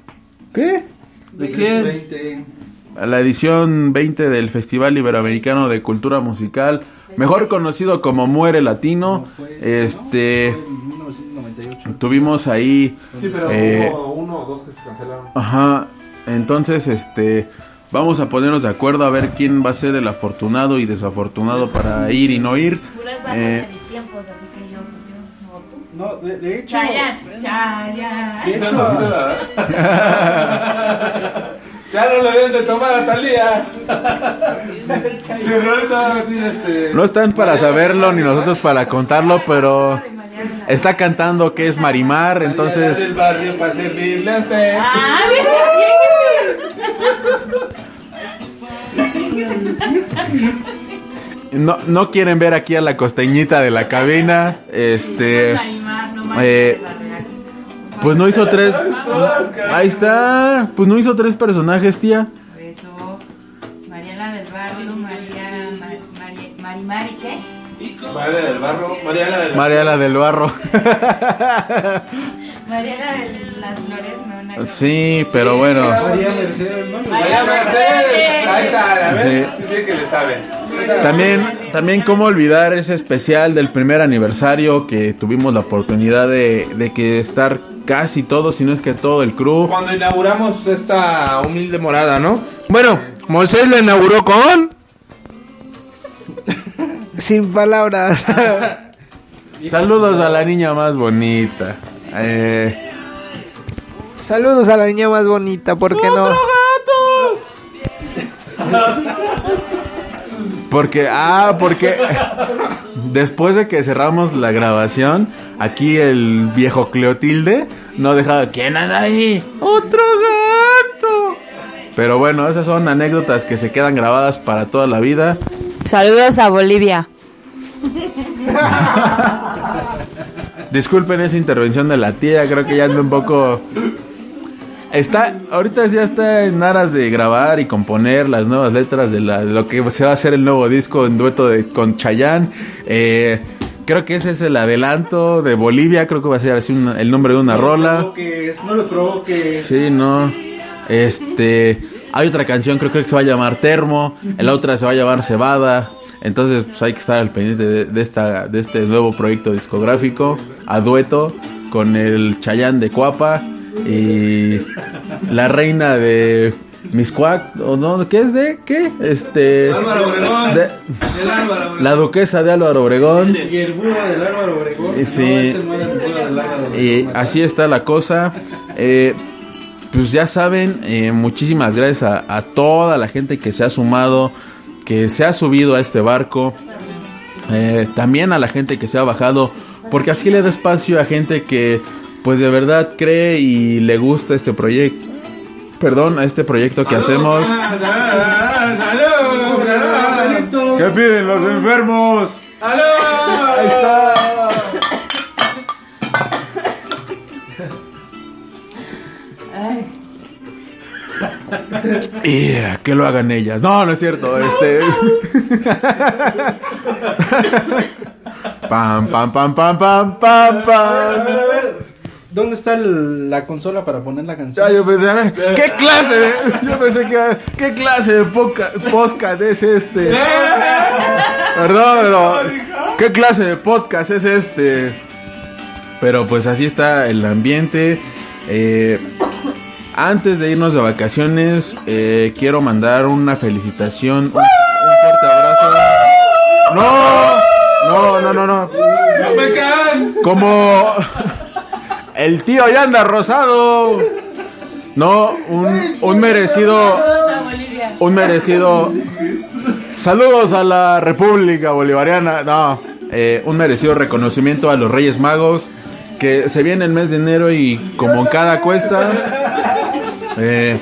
[SPEAKER 3] ¿Qué?
[SPEAKER 7] ¿De quién?
[SPEAKER 3] A la edición 20 del Festival Iberoamericano de Cultura Musical, mejor conocido como Muere Latino. Este tuvimos ahí
[SPEAKER 7] Sí, pero
[SPEAKER 3] eh,
[SPEAKER 7] hubo uno o dos que se cancelaron.
[SPEAKER 3] Ajá, entonces este vamos a ponernos de acuerdo a ver quién va a ser el afortunado y desafortunado para ir y no ir. Eh,
[SPEAKER 5] no,
[SPEAKER 6] de, de hecho.
[SPEAKER 5] Chayanne, Chayanne.
[SPEAKER 6] De hecho, (laughs) (laughs) (laughs)
[SPEAKER 7] Ya no le deben de tomar a Talía. Este.
[SPEAKER 3] no están para saberlo ni nosotros para contarlo, pero está cantando que es Marimar, entonces
[SPEAKER 7] del barrio para servirle a usted.
[SPEAKER 5] Ah,
[SPEAKER 3] no, no quieren ver aquí a la costeñita de la cabina. Este
[SPEAKER 5] Marimar, no
[SPEAKER 3] eh. Pues no hizo tres. (laughs) Ahí está, pues no hizo tres personajes, tía.
[SPEAKER 5] María
[SPEAKER 7] del Barro, Mariana del
[SPEAKER 3] Mariela del Barro. (laughs)
[SPEAKER 5] Mariana de las Flores, no, no.
[SPEAKER 3] Sí, pero bueno.
[SPEAKER 6] María Mercedes, ¿no?
[SPEAKER 7] María Mercedes. Ahí está, a ver.
[SPEAKER 3] Sí.
[SPEAKER 7] Sí, tiene que le sabe.
[SPEAKER 3] También, también cómo olvidar ese especial del primer aniversario que tuvimos la oportunidad de, de que estar casi todos, si no es que todo el crew.
[SPEAKER 7] Cuando inauguramos esta humilde morada, ¿no? Bueno, Moisés la inauguró con.
[SPEAKER 4] Sin palabras. (laughs)
[SPEAKER 3] Saludos a la niña más bonita. Eh,
[SPEAKER 4] Saludos a la niña más bonita, ¿por qué no?
[SPEAKER 3] porque, ah, porque después de que cerramos la grabación, aquí el viejo Cleotilde no dejaba. ¿Quién anda ahí? ¡Otro gato! Pero bueno, esas son anécdotas que se quedan grabadas para toda la vida.
[SPEAKER 5] Saludos a Bolivia.
[SPEAKER 3] Disculpen esa intervención de la tía, creo que ya anda un poco... Está, ahorita ya está en aras de grabar y componer las nuevas letras de, la- de lo que se va a hacer el nuevo disco en dueto de, con Chayanne. Eh, creo que ese es el adelanto de Bolivia, creo que va a ser así una- el nombre de una rola.
[SPEAKER 6] no los provoques.
[SPEAKER 3] Sí, no. Este, hay otra canción, creo, creo que se va a llamar Termo, la otra se va a llamar Cebada. Entonces, pues hay que estar al pendiente de, de esta, de este nuevo proyecto discográfico a dueto con el Chayán de Cuapa y la reina de Miscuac, o no, ¿qué es de? ¿Qué? Este.
[SPEAKER 6] Álvaro Obregón.
[SPEAKER 3] de-
[SPEAKER 6] El Álvaro Obregón.
[SPEAKER 3] la duquesa de Álvaro Obregón.
[SPEAKER 6] Y el Buda del Álvaro Obregón.
[SPEAKER 3] Y sí.
[SPEAKER 6] No, ese no era el Buda del Álvaro Obregón.
[SPEAKER 3] Y así está la cosa. Eh, pues ya saben, eh, muchísimas gracias a, a toda la gente que se ha sumado, que se ha subido a este barco. Eh, también a la gente que se ha bajado, porque así le da espacio a gente que pues de verdad cree y le gusta este proyecto. Perdón, a este proyecto que hacemos. ¿Qué piden los enfermos? Ahí está. (laughs) Y eh, que lo hagan ellas. No, no es cierto. Este. (laughs) pam, pam, pam, pam, pam, pam, pam.
[SPEAKER 6] ¿Dónde está el- la consola para poner la canción?
[SPEAKER 3] Ya, yo pensé, a ver, ¿qué (laughs) clase de, yo pensé que, ¿qué clase de poca, podcast es este? Perdón, pero, ¿qué clase de podcast es este? Pero pues así está el ambiente. Eh, antes de irnos de vacaciones, eh, quiero mandar una felicitación, un, un fuerte abrazo. No, no, no, no, no. Como el tío ya anda rosado. No, un, un merecido, un merecido. Saludos a la República Bolivariana. No, eh, un merecido reconocimiento a los Reyes Magos. Que se viene el mes de enero y como en cada cuesta, eh,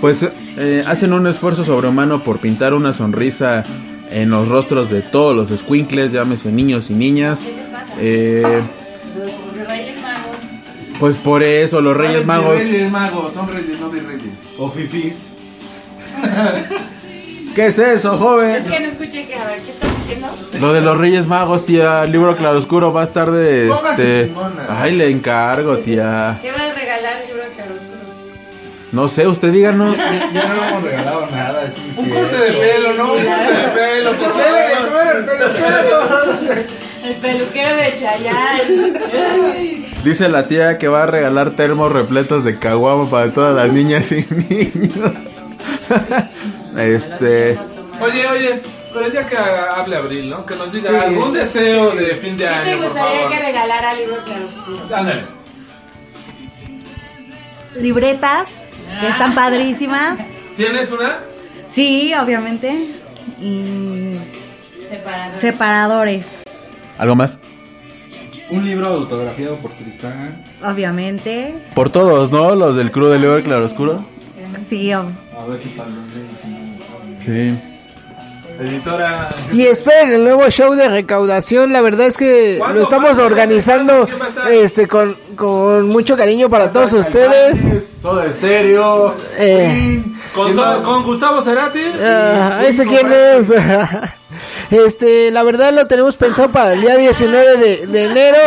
[SPEAKER 3] pues eh, hacen un esfuerzo sobrehumano por pintar una sonrisa en los rostros de todos los squinkles, llámese niños y niñas. Eh, pues por eso los Reyes Magos.
[SPEAKER 7] Reyes magos, son reyes, no reyes.
[SPEAKER 6] O fifís. (laughs)
[SPEAKER 3] ¿Qué es eso, joven?
[SPEAKER 5] que no escuché que, a ver, ¿qué estás diciendo?
[SPEAKER 3] Lo de los Reyes Magos, tía. El libro claroscuro va a estar de este. Ay, le encargo, tía.
[SPEAKER 5] ¿Qué va a regalar el libro de?
[SPEAKER 3] No sé, usted díganos.
[SPEAKER 6] Ya no le hemos regalado nada, es
[SPEAKER 7] Un corte de pelo, ¿no? Un corte de pelo, por favor. (laughs)
[SPEAKER 5] El peluquero de Chayanne. (laughs)
[SPEAKER 3] Dice la tía que va a regalar termos repletos de caguama para todas las niñas y niños. (laughs) este.
[SPEAKER 7] Oye, oye, pero ya que hable Abril, ¿no? Que nos diga algún deseo de fin de
[SPEAKER 5] ¿Qué te
[SPEAKER 7] año, por
[SPEAKER 5] gustaría
[SPEAKER 7] favor.
[SPEAKER 5] que regalara el libro de Claroscuro?
[SPEAKER 7] Ándale.
[SPEAKER 8] libretas que están padrísimas.
[SPEAKER 7] ¿Tienes una?
[SPEAKER 8] Sí, obviamente. Y
[SPEAKER 5] Separado.
[SPEAKER 8] separadores,
[SPEAKER 3] ¿Algo más?
[SPEAKER 6] Un libro autografiado por Tristán.
[SPEAKER 8] obviamente.
[SPEAKER 3] Por todos, ¿no? Los del crew del libro claroscuro.
[SPEAKER 8] Sí, ob-
[SPEAKER 6] A ver si para los.
[SPEAKER 3] Sí.
[SPEAKER 7] Editora.
[SPEAKER 4] Y esperen el nuevo show de recaudación. La verdad es que lo estamos organizando este con, con mucho cariño para todos ustedes.
[SPEAKER 3] Todo estéreo.
[SPEAKER 4] Eh,
[SPEAKER 7] Con, con Gustavo Cerati.
[SPEAKER 4] ah, ¿Ese quién es? (laughs) Este, la verdad lo tenemos pensado para el día 19 de, de enero.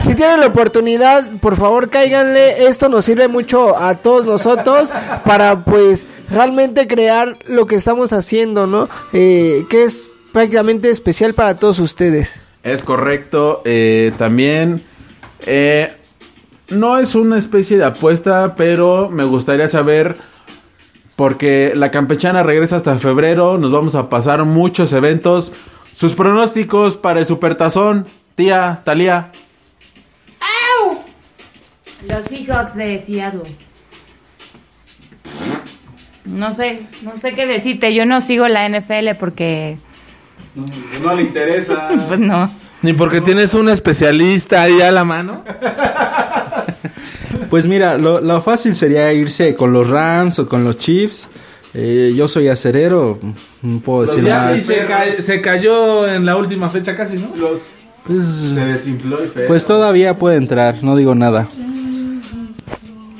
[SPEAKER 4] Si tienen la oportunidad, por favor cáiganle. Esto nos sirve mucho a todos nosotros para pues realmente crear lo que estamos haciendo, ¿no? Eh, que es prácticamente especial para todos ustedes.
[SPEAKER 3] Es correcto. eh, también. eh, no es una especie de apuesta, pero me gustaría saber. Porque la campechana regresa hasta febrero. Nos vamos a pasar muchos eventos. Sus pronósticos para el supertazón. Tía, Talía.
[SPEAKER 5] Los Seahawks de Seattle. No sé, no sé qué decirte. Yo no sigo la NFL porque,
[SPEAKER 3] No le interesa. (laughs)
[SPEAKER 5] pues no.
[SPEAKER 7] Ni porque tienes un especialista ahí a la mano. (laughs)
[SPEAKER 6] Pues mira, lo, lo fácil sería irse con los Rams o con los Chiefs. Eh, yo soy acerero, no puedo decir más.
[SPEAKER 7] se, ca- se cayó en la última fecha casi, ¿no?
[SPEAKER 6] Pues,
[SPEAKER 3] desinfló y feo.
[SPEAKER 6] pues todavía puede entrar, no digo nada.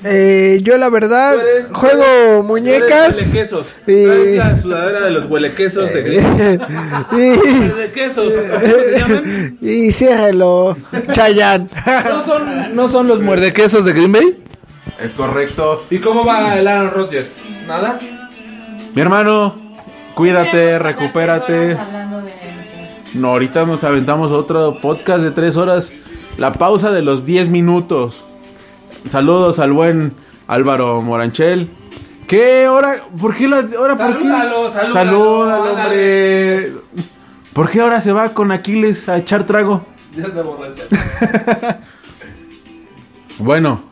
[SPEAKER 4] Eh, yo la verdad
[SPEAKER 7] Tú eres-
[SPEAKER 4] juego muñecas
[SPEAKER 7] Huelequesos. Traes la sudadera de los huelequesos de Green (laughs)
[SPEAKER 4] y,
[SPEAKER 7] ¿De quesos? ¿Cómo se llaman? (laughs)
[SPEAKER 4] y ciérrelo, Chayan.
[SPEAKER 7] ¿No son, ¿No son los muerdequesos de Green Bay?
[SPEAKER 3] Es correcto.
[SPEAKER 7] ¿Y cómo va el Aaron Rodgers? ¿Nada?
[SPEAKER 3] Mi hermano, cuídate, recupérate. No, ahorita nos aventamos otro podcast de tres horas. La pausa de los 10 minutos. Saludos al buen Álvaro Moranchel. ¿Qué hora? ¿Por qué la hora? ¿Por qué?
[SPEAKER 7] Salúdalo, salúdalo,
[SPEAKER 3] Salúdalo,
[SPEAKER 7] ándale.
[SPEAKER 3] hombre. ¿Por qué ahora se va con Aquiles a echar trago?
[SPEAKER 7] Ya está borracha. (laughs)
[SPEAKER 3] Bueno,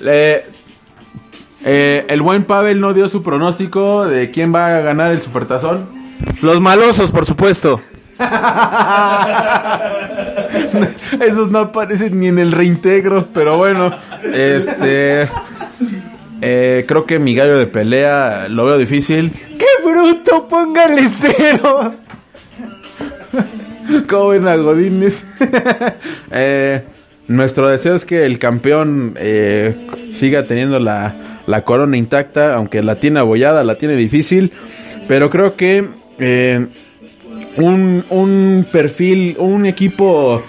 [SPEAKER 3] eh, eh, el buen Pavel no dio su pronóstico de quién va a ganar el supertazón.
[SPEAKER 7] Los malosos, por supuesto. (laughs)
[SPEAKER 3] Esos no aparecen ni en el reintegro, pero bueno, este, eh, creo que mi gallo de pelea lo veo difícil.
[SPEAKER 4] ¡Qué bruto! Póngale cero.
[SPEAKER 3] ¿Cómo ven a Godínez? (laughs) Eh, nuestro deseo es que el campeón eh, siga teniendo la, la corona intacta, aunque la tiene abollada, la tiene difícil. Pero creo que un, un perfil, un equipo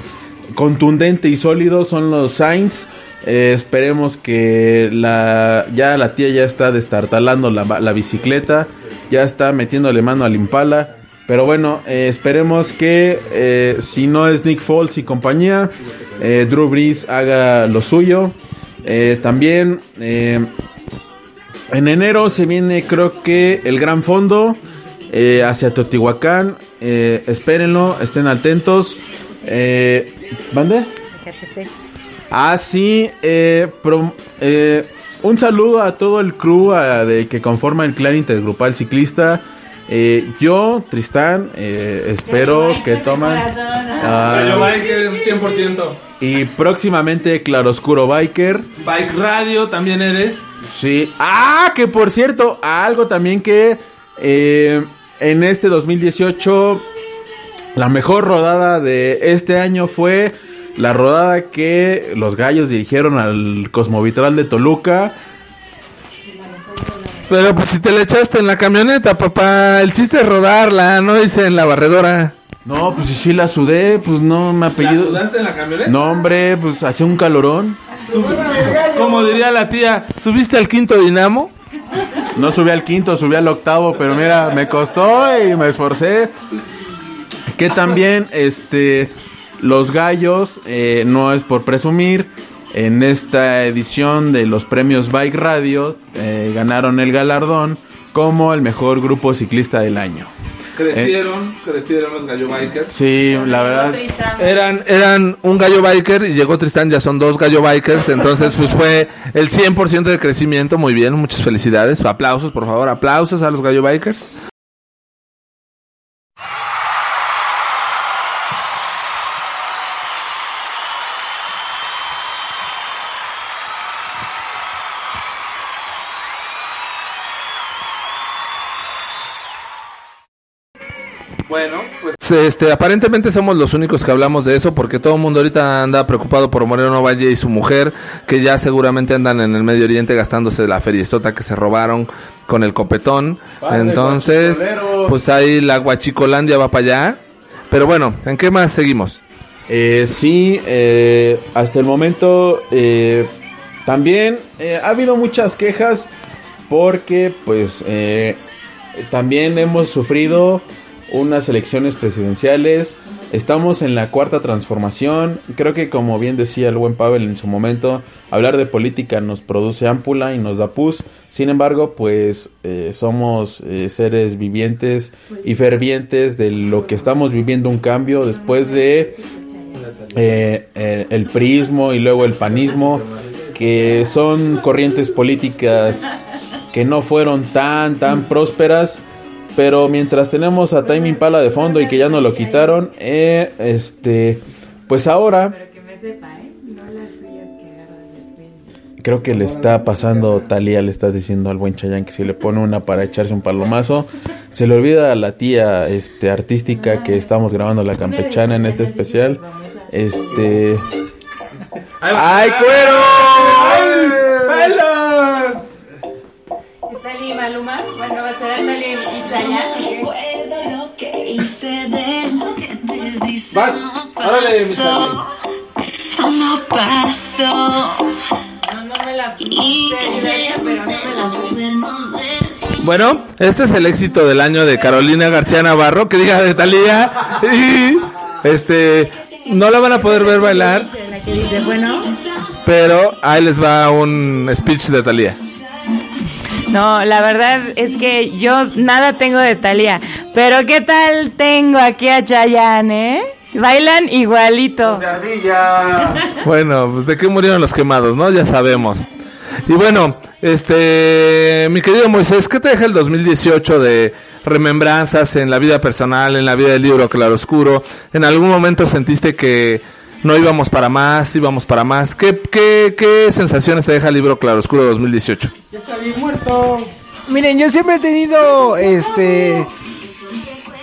[SPEAKER 3] contundente y sólido son los Saints. Eh, esperemos que la, ya la tía ya está destartalando la, la bicicleta, ya está metiéndole mano al Impala. Pero bueno, eh, esperemos que eh, si no es Nick Foles y compañía, Drew Brees haga lo suyo. También en enero se viene creo que el Gran Fondo eh, hacia Teotihuacán. Eh, espérenlo, estén atentos. Eh, ¿Mande? Ah, sí. eh, eh, un saludo a todo el crew a- de que conforma el clan intergrupal ciclista. Eh, yo, Tristán, eh, espero que toman... ah,
[SPEAKER 7] Gallo Biker, 100%.
[SPEAKER 3] y próximamente Claroscuro Biker.
[SPEAKER 7] Bike Radio también eres.
[SPEAKER 3] Sí. Ah, que por cierto, algo también que eh, en este 2018 la mejor rodada de este año fue la rodada que los gallos dirigieron al Cosmovitral de Toluca.
[SPEAKER 7] Pero pues si te la echaste en la camioneta, papá. El chiste es rodarla, no hice en la barredora.
[SPEAKER 3] No, pues si sí la sudé, pues no me apellido.
[SPEAKER 7] en la camioneta?
[SPEAKER 3] No, hombre, pues hacía un calorón.
[SPEAKER 7] Como diría la tía, ¿subiste al quinto dinamo?
[SPEAKER 3] No subí al quinto, subí al octavo, pero mira, me costó y me esforcé. Que también, este, los gallos, eh, no es por presumir, en esta edición de los premios Bike Radio eh, ganaron el galardón como el mejor grupo ciclista del año.
[SPEAKER 7] Crecieron, crecieron los gallo bikers.
[SPEAKER 3] Sí, la verdad.
[SPEAKER 7] Eran, eran un gallo biker y llegó Tristán, ya son dos gallo bikers, entonces pues fue el 100% de crecimiento, muy bien, muchas felicidades, aplausos por favor, aplausos a los gallo bikers. Este, aparentemente somos los únicos que hablamos de eso porque todo el mundo ahorita anda preocupado por Moreno Valle y su mujer, que ya seguramente andan en el Medio Oriente gastándose la feriezota que se robaron con el copetón.
[SPEAKER 3] Padre
[SPEAKER 7] Entonces, pues ahí la guachicolandia va para allá. Pero bueno, ¿en qué más seguimos?
[SPEAKER 3] Eh, sí, eh, hasta el momento eh, también eh, ha habido muchas quejas porque pues eh, también hemos sufrido unas elecciones presidenciales. Estamos en la cuarta transformación. Creo que como bien decía el buen Pavel en su momento, hablar de política nos produce ámpula y nos da pus. Sin embargo, pues eh, somos eh, seres vivientes y fervientes de lo que estamos viviendo un cambio después de eh, el prismo y luego el panismo, que son corrientes políticas que no fueron tan, tan prósperas. Pero mientras tenemos a Time Impala de fondo y que ya no lo quitaron, eh, este, pues ahora creo que le está pasando, Talía le está diciendo al buen Chayán que si le pone una para echarse un palomazo, se le olvida a la tía este artística que estamos grabando la campechana en este especial. Este ¡Ay, cuero!
[SPEAKER 2] Recuerdo lo que hice de eso que te dice.
[SPEAKER 7] Vas, órale, mi.
[SPEAKER 2] No pasó.
[SPEAKER 5] No, no me la
[SPEAKER 2] Y
[SPEAKER 5] te ayudaría, pero no me la sé.
[SPEAKER 2] vernos de
[SPEAKER 7] Bueno, este es el éxito del año de Carolina García Navarro, que diga de Talía. Y este no la van a poder ver bailar, pero ahí les va un speech de Talía.
[SPEAKER 5] No, la verdad es que yo nada tengo de Talía. Pero ¿qué tal tengo aquí a Chayanne, eh? Bailan igualito.
[SPEAKER 7] Bueno, pues de qué murieron los quemados, ¿no? Ya sabemos. Y bueno, este, mi querido Moisés, ¿qué te deja el 2018 de remembranzas en la vida personal, en la vida del libro Claroscuro? ¿En algún momento sentiste que no íbamos para más, íbamos para más? ¿Qué, qué, qué sensaciones te deja el libro Claroscuro 2018?
[SPEAKER 4] Miren, yo siempre he tenido este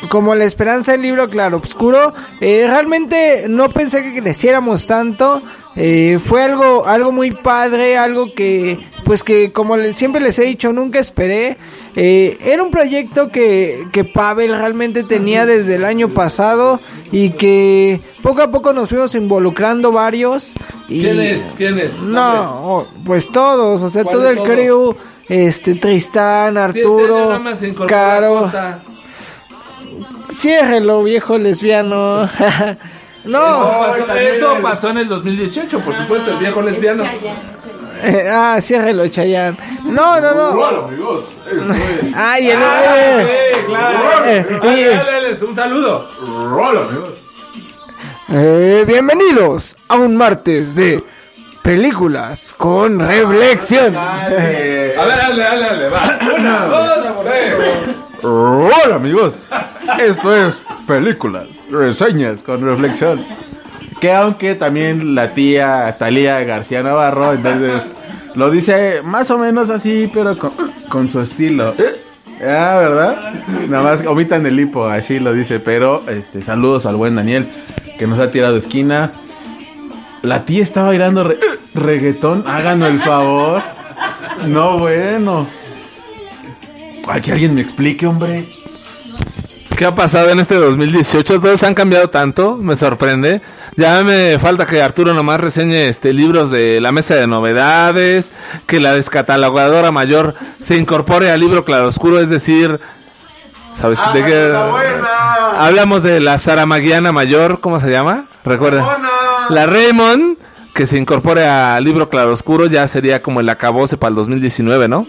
[SPEAKER 4] como la esperanza del libro Claro Obscuro. Eh, realmente no pensé que creciéramos tanto. Eh, fue algo, algo muy padre, algo que, pues que como siempre les he dicho, nunca esperé. Eh, era un proyecto que, que Pavel realmente tenía desde el año pasado y que poco a poco nos fuimos involucrando varios. Y,
[SPEAKER 7] ¿Quién es?
[SPEAKER 4] no, pues todos, o sea,
[SPEAKER 7] ¿Cuál
[SPEAKER 4] todo el
[SPEAKER 7] todos?
[SPEAKER 4] crew, este, Tristán, Arturo, Caro. Ciérrelo, viejo lesbiano. (laughs) no,
[SPEAKER 7] Eso pasó en el 2018, por supuesto, el viejo lesbiano.
[SPEAKER 4] eh, ah, ciérrelo, Chayán. No, no, no. (laughs) Ay, el eh, eh,
[SPEAKER 7] un saludo.
[SPEAKER 4] eh, bienvenidos a un martes de películas con reflexión.
[SPEAKER 7] A ver, dale, dale, dale, va. (coughs) Una, dos, tres.
[SPEAKER 3] Hola amigos, esto es películas, reseñas con reflexión. Que aunque también la tía Talía García Navarro, entonces lo dice más o menos así, pero con, su estilo. Ah, ¿verdad? Nada más omitan el hipo, así lo dice, pero este saludos al buen Daniel que nos ha tirado esquina. La tía está bailando re- reggaetón, háganos el favor. No, bueno. Que alguien me explique, hombre.
[SPEAKER 7] ¿Qué ha pasado en este 2018? Todos han cambiado tanto, me sorprende. Ya me falta que Arturo nomás reseñe este libros de la mesa de novedades, que la descatalogadora mayor se incorpore al libro claroscuro, es decir, ¿sabes de qué? Hablamos de la Saramaguiana mayor, ¿cómo se llama? Recuerda. La Raymond, que se incorpore al libro claroscuro, ya sería como el acabose para el 2019, ¿no?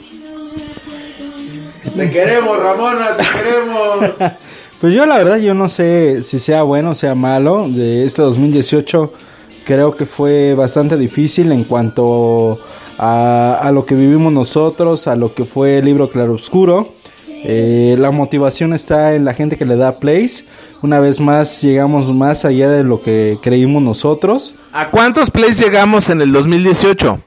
[SPEAKER 3] Te queremos, Ramona, te (laughs) queremos.
[SPEAKER 6] Pues yo la verdad yo no sé si sea bueno o sea malo. De este 2018 creo que fue bastante difícil en cuanto a, a lo que vivimos nosotros, a lo que fue el libro Claroscuro. Eh, la motivación está en la gente que le da plays. Una vez más llegamos más allá de lo que creímos nosotros.
[SPEAKER 7] ¿A cuántos plays llegamos en el 2018?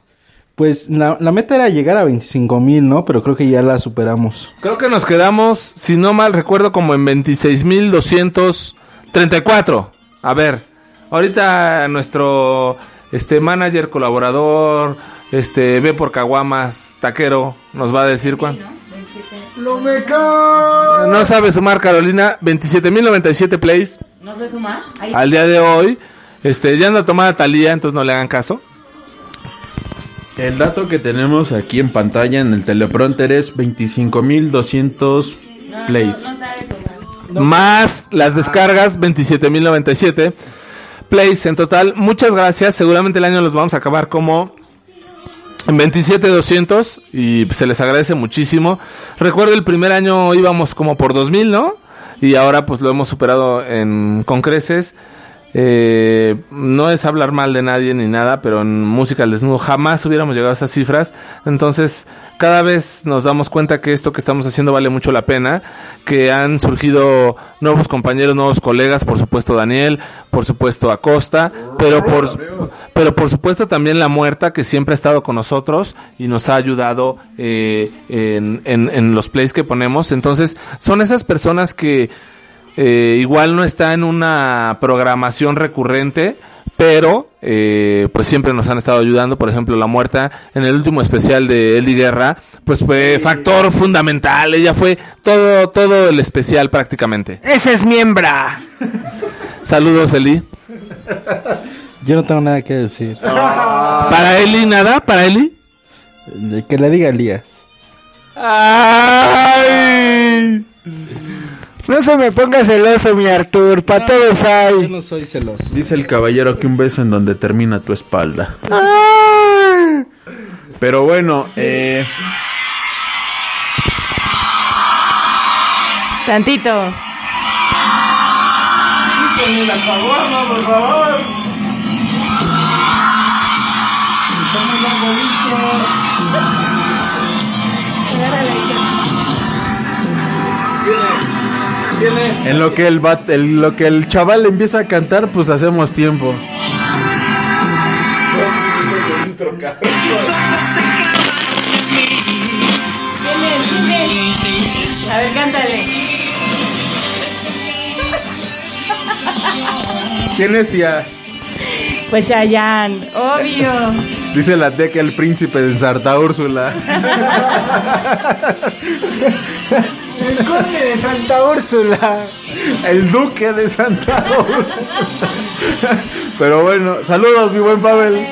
[SPEAKER 6] Pues la, la meta era llegar a 25 mil, ¿no? Pero creo que ya la superamos.
[SPEAKER 7] Creo que nos quedamos, si no mal recuerdo, como en 26.234. A ver, ahorita nuestro este manager, colaborador, este ve por caguamas, taquero, nos va a decir cuánto.
[SPEAKER 4] ¡No me cago!
[SPEAKER 7] No sabe sumar Carolina, 27.097 plays
[SPEAKER 5] ¿No se suma? Ahí.
[SPEAKER 7] al día de hoy. Este, ya anda tomada Talía, entonces no le hagan caso.
[SPEAKER 3] El dato que tenemos aquí en pantalla en el teleprompter es 25.200 plays.
[SPEAKER 7] más las descargas 27.097 plays en total. Muchas gracias. Seguramente el año los vamos a acabar como en 27.200 y se les agradece muchísimo. Recuerdo el primer año íbamos como por 2.000, ¿no? Y ahora pues lo hemos superado en con creces. Eh, no es hablar mal de nadie ni nada, pero en música al desnudo jamás hubiéramos llegado a esas cifras. Entonces, cada vez nos damos cuenta que esto que estamos haciendo vale mucho la pena, que han surgido nuevos compañeros, nuevos colegas, por supuesto Daniel, por supuesto Acosta, pero por, pero por supuesto también la muerta que siempre ha estado con nosotros y nos ha ayudado eh, en, en, en los plays que ponemos. Entonces, son esas personas que eh, igual no está en una programación recurrente, pero eh, pues siempre nos han estado ayudando. Por ejemplo, La Muerta en el último especial de Eli Guerra, pues fue factor fundamental. Ella fue todo, todo el especial prácticamente.
[SPEAKER 4] Esa es miembra.
[SPEAKER 7] Saludos, Eli.
[SPEAKER 6] Yo no tengo nada que decir. (laughs)
[SPEAKER 7] ¿Para Eli nada? ¿Para Eli?
[SPEAKER 6] Que le diga Elías.
[SPEAKER 7] ¡Ay!
[SPEAKER 4] No se me ponga celoso, mi Artur. Pa' todos
[SPEAKER 6] Yo
[SPEAKER 4] hay.
[SPEAKER 6] no soy celoso.
[SPEAKER 3] Dice el caballero que un beso en donde termina tu espalda. Pero bueno, eh,
[SPEAKER 5] Tantito.
[SPEAKER 3] En lo que el, bat- en lo que el chaval empieza a cantar, pues hacemos tiempo.
[SPEAKER 5] A ver, cántale.
[SPEAKER 3] ¿Quién es tía?
[SPEAKER 5] Pues Chayanne, obvio.
[SPEAKER 3] Dice la teca el príncipe de Santa Úrsula. (laughs)
[SPEAKER 4] El conde de Santa Úrsula.
[SPEAKER 3] El duque de Santa Úrsula. Pero bueno, saludos, mi buen Pavel.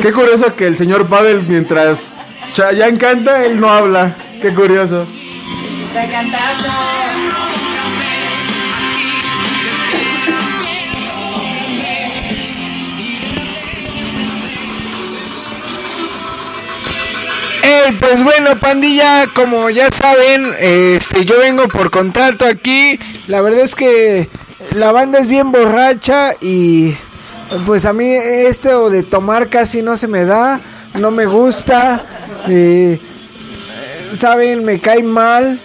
[SPEAKER 3] Qué curioso que el señor Pavel, mientras Chayanne canta, él no habla. Qué curioso.
[SPEAKER 5] Está cantando.
[SPEAKER 4] Ey, pues bueno, pandilla, como ya saben, este, yo vengo por contrato aquí. La verdad es que la banda es bien borracha y pues a mí esto de tomar casi no se me da, no me gusta. eh, saben, me cae mal.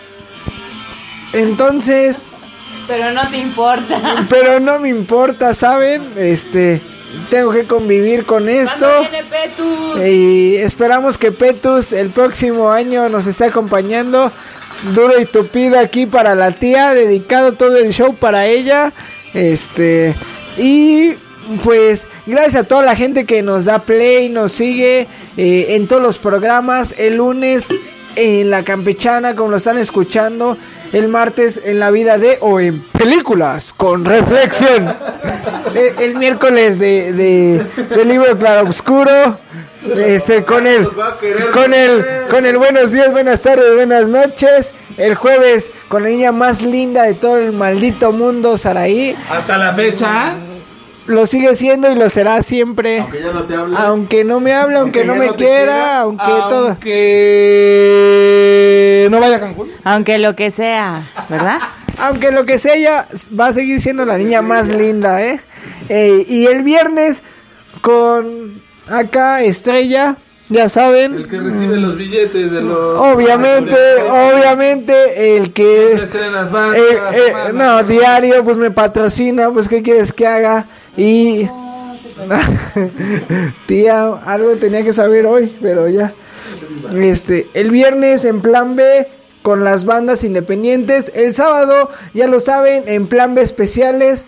[SPEAKER 4] Entonces,
[SPEAKER 5] Pero no te importa.
[SPEAKER 4] pero no me importa, ¿saben? Este, tengo que convivir con esto.
[SPEAKER 5] ¿Cuándo viene Petus?
[SPEAKER 4] Y esperamos que Petus el próximo año nos esté acompañando. Duro y tupido aquí para la tía, dedicado todo el show para ella. Este, y pues gracias a toda la gente que nos da play, nos sigue eh, en todos los programas. El lunes en la campechana, como lo están escuchando. El martes en la vida de o en películas con reflexión. El, miércoles de, de, del libro Claro Oscuro. Este, con el, con el, con el buenos días, buenas tardes, buenas noches. El jueves con la niña más linda de todo el maldito mundo, Saraí.
[SPEAKER 7] Hasta la fecha.
[SPEAKER 4] Lo sigue siendo y lo será siempre.
[SPEAKER 3] Que ya no te habla.
[SPEAKER 4] Aunque no me hable, aunque no me quiera, aunque todo.
[SPEAKER 3] Que no vaya a Cancún.
[SPEAKER 5] Aunque lo que sea, ¿verdad?
[SPEAKER 4] Aunque lo que sea, ella va a seguir siendo la niña más linda, ¿eh? Eh, y el viernes con acá Estrella, ya saben.
[SPEAKER 7] que recibe los billetes de los.
[SPEAKER 4] Obviamente, obviamente, el que...
[SPEAKER 7] Estrenas
[SPEAKER 4] eh, eh, no, diario, pues me patrocina, pues ¿qué quieres que haga? Y... (laughs) Tía, algo tenía que saber hoy, pero ya. Este, el viernes en plan B con las bandas independientes. El sábado, ya lo saben, en plan B especiales.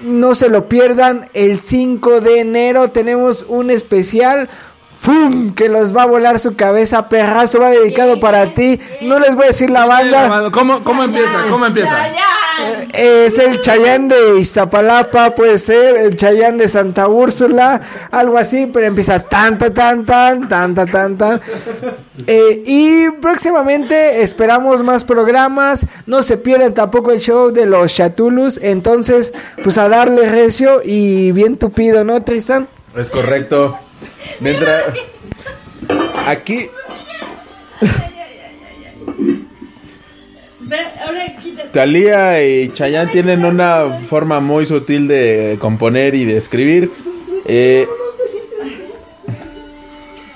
[SPEAKER 4] No se lo pierdan. El 5 de enero tenemos un especial. ¡Pum! Que los va a volar su cabeza. Perrazo va dedicado para ti. No les voy a decir la banda.
[SPEAKER 7] ¿Cómo, cómo empieza? ¿Cómo empieza?
[SPEAKER 5] Chayanne.
[SPEAKER 4] Es el Chayán de Iztapalapa, puede ser, el Chayán de Santa Úrsula, algo así, pero empieza tan, tan, tan, tan, tan, tan, tan, tan. Eh, y próximamente esperamos más programas, no se pierdan tampoco el show de los Chatulus, entonces, pues a darle recio y bien tupido, ¿no, Tristan?
[SPEAKER 3] Es correcto. Mientras. Aquí. Talía y Chayanne tienen una forma muy sutil de componer y de escribir. Eh,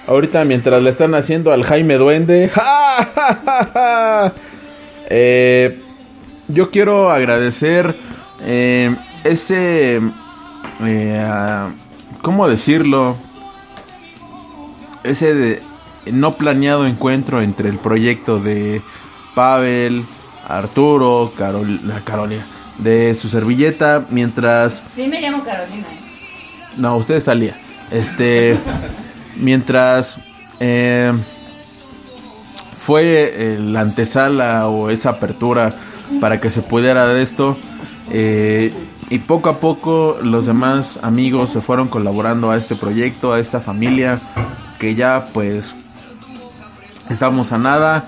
[SPEAKER 3] ahorita mientras le están haciendo al Jaime Duende. (laughs) eh, yo quiero agradecer eh, ese... ¿Cómo decirlo? Ese de- no planeado encuentro entre el proyecto de Pavel, Arturo, Carol, Carolina, de su servilleta, mientras
[SPEAKER 5] Sí, me llamo Carolina.
[SPEAKER 3] no, usted está Lía. Este, (laughs) mientras eh, fue la antesala o esa apertura para que se pudiera dar esto, eh, y poco a poco los demás amigos se fueron colaborando a este proyecto, a esta familia, que ya pues estamos a nada.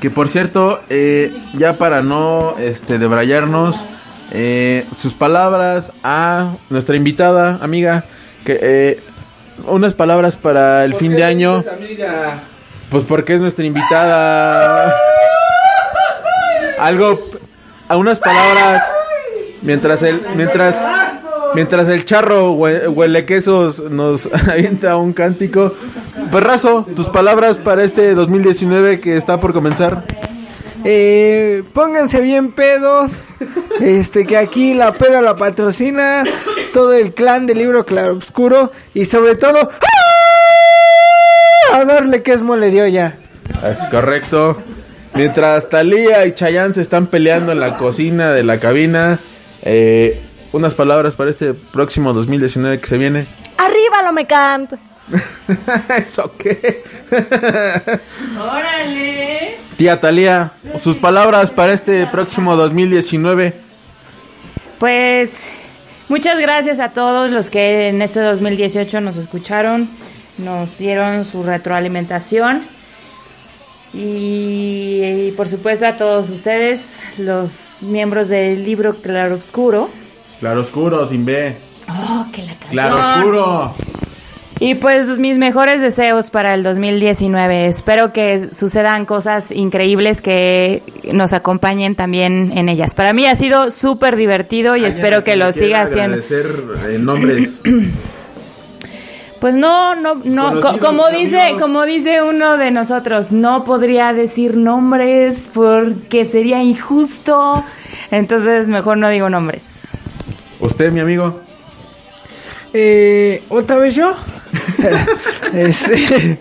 [SPEAKER 3] Que por cierto, eh, ya para no este, debrayarnos, eh, sus palabras a nuestra invitada, amiga, que eh, unas palabras para el fin de año. Pues porque es nuestra invitada. Algo, a unas palabras mientras el, mientras, mientras el charro hue- huele quesos nos (laughs) avienta un cántico. Perrazo, tus palabras para este 2019 que está por comenzar.
[SPEAKER 4] Eh, pónganse bien pedos. Este, que aquí la peda la patrocina. Todo el clan del libro Claroscuro. Y sobre todo. ¡ah! A darle que es mole dio ya.
[SPEAKER 3] Es correcto. Mientras Talía y Chayanne se están peleando en la cocina de la cabina, eh, unas palabras para este próximo 2019 que se viene.
[SPEAKER 8] Arriba lo me canta. (laughs)
[SPEAKER 3] ¿Eso qué?
[SPEAKER 5] ¡Órale!
[SPEAKER 3] Tía Talía, sus palabras para este próximo 2019.
[SPEAKER 5] Pues muchas gracias a todos los que en este 2018 nos escucharon, nos dieron su retroalimentación y, y por supuesto a todos ustedes, los miembros del libro Claroscuro.
[SPEAKER 3] Claro oscuro, sin B.
[SPEAKER 5] Oh, que la canción.
[SPEAKER 3] Claro oscuro.
[SPEAKER 5] Y pues mis mejores deseos para el 2019. Espero que sucedan cosas increíbles que nos acompañen también en ellas. Para mí ha sido súper divertido y espero que lo siga haciendo.
[SPEAKER 3] Agradecer eh, nombres. (clears throat)
[SPEAKER 5] Pues no, no, no, co- como dice,
[SPEAKER 3] amigos.
[SPEAKER 5] como dice uno de nosotros, no podría decir nombres porque sería injusto. Entonces mejor no digo nombres.
[SPEAKER 3] Usted, mi amigo.
[SPEAKER 4] Eh, ¿Otra vez yo? (laughs) Este,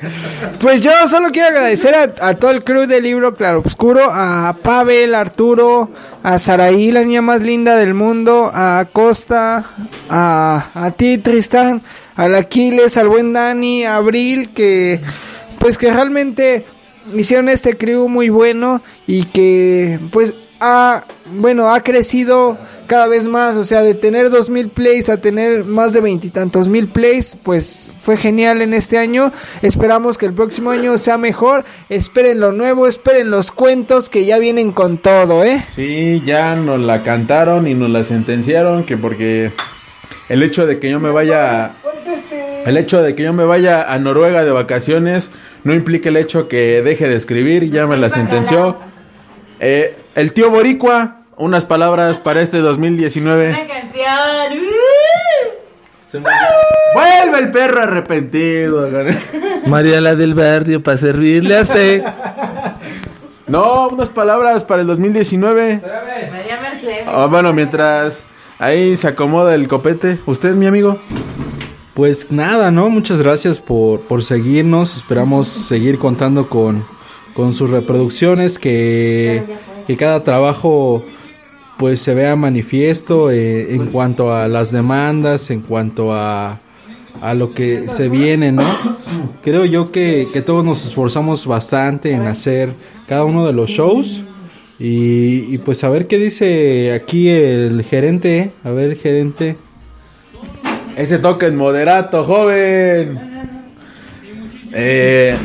[SPEAKER 4] pues yo solo quiero agradecer a, a todo el crew del libro Claroscuro, a Pavel, Arturo, a Saraí, la niña más linda del mundo, a Costa, a, a ti Tristán, al Aquiles, al buen Dani, a Abril, que pues que realmente hicieron este crew muy bueno y que pues ha, bueno, ha crecido cada vez más, o sea, de tener dos mil plays a tener más de veintitantos mil plays, pues fue genial en este año. Esperamos que el próximo año sea mejor. Esperen lo nuevo, esperen los cuentos que ya vienen con todo, ¿eh?
[SPEAKER 3] Sí, ya nos la cantaron y nos la sentenciaron que porque el hecho de que yo me vaya el hecho de que yo me vaya a Noruega de vacaciones no implica el hecho que deje de escribir, ya me la sentenció. Eh, el tío Boricua, unas palabras para este 2019.
[SPEAKER 5] canción.
[SPEAKER 3] Vuelve el perro arrepentido.
[SPEAKER 7] María la del barrio para servirle a usted.
[SPEAKER 3] No, unas palabras para el 2019.
[SPEAKER 5] María Mercedes.
[SPEAKER 3] Ah, bueno, mientras ahí se acomoda el copete. ¿Usted, mi amigo?
[SPEAKER 6] Pues nada, ¿no? Muchas gracias por, por seguirnos. Esperamos seguir contando con, con sus reproducciones, que, que cada trabajo pues se vea manifiesto eh, en cuanto a las demandas, en cuanto a, a lo que se viene, ¿no? Creo yo que, que todos nos esforzamos bastante en hacer cada uno de los shows. Y, y pues a ver qué dice aquí el gerente. A ver, gerente.
[SPEAKER 3] Ese toque en moderato, joven. Eh,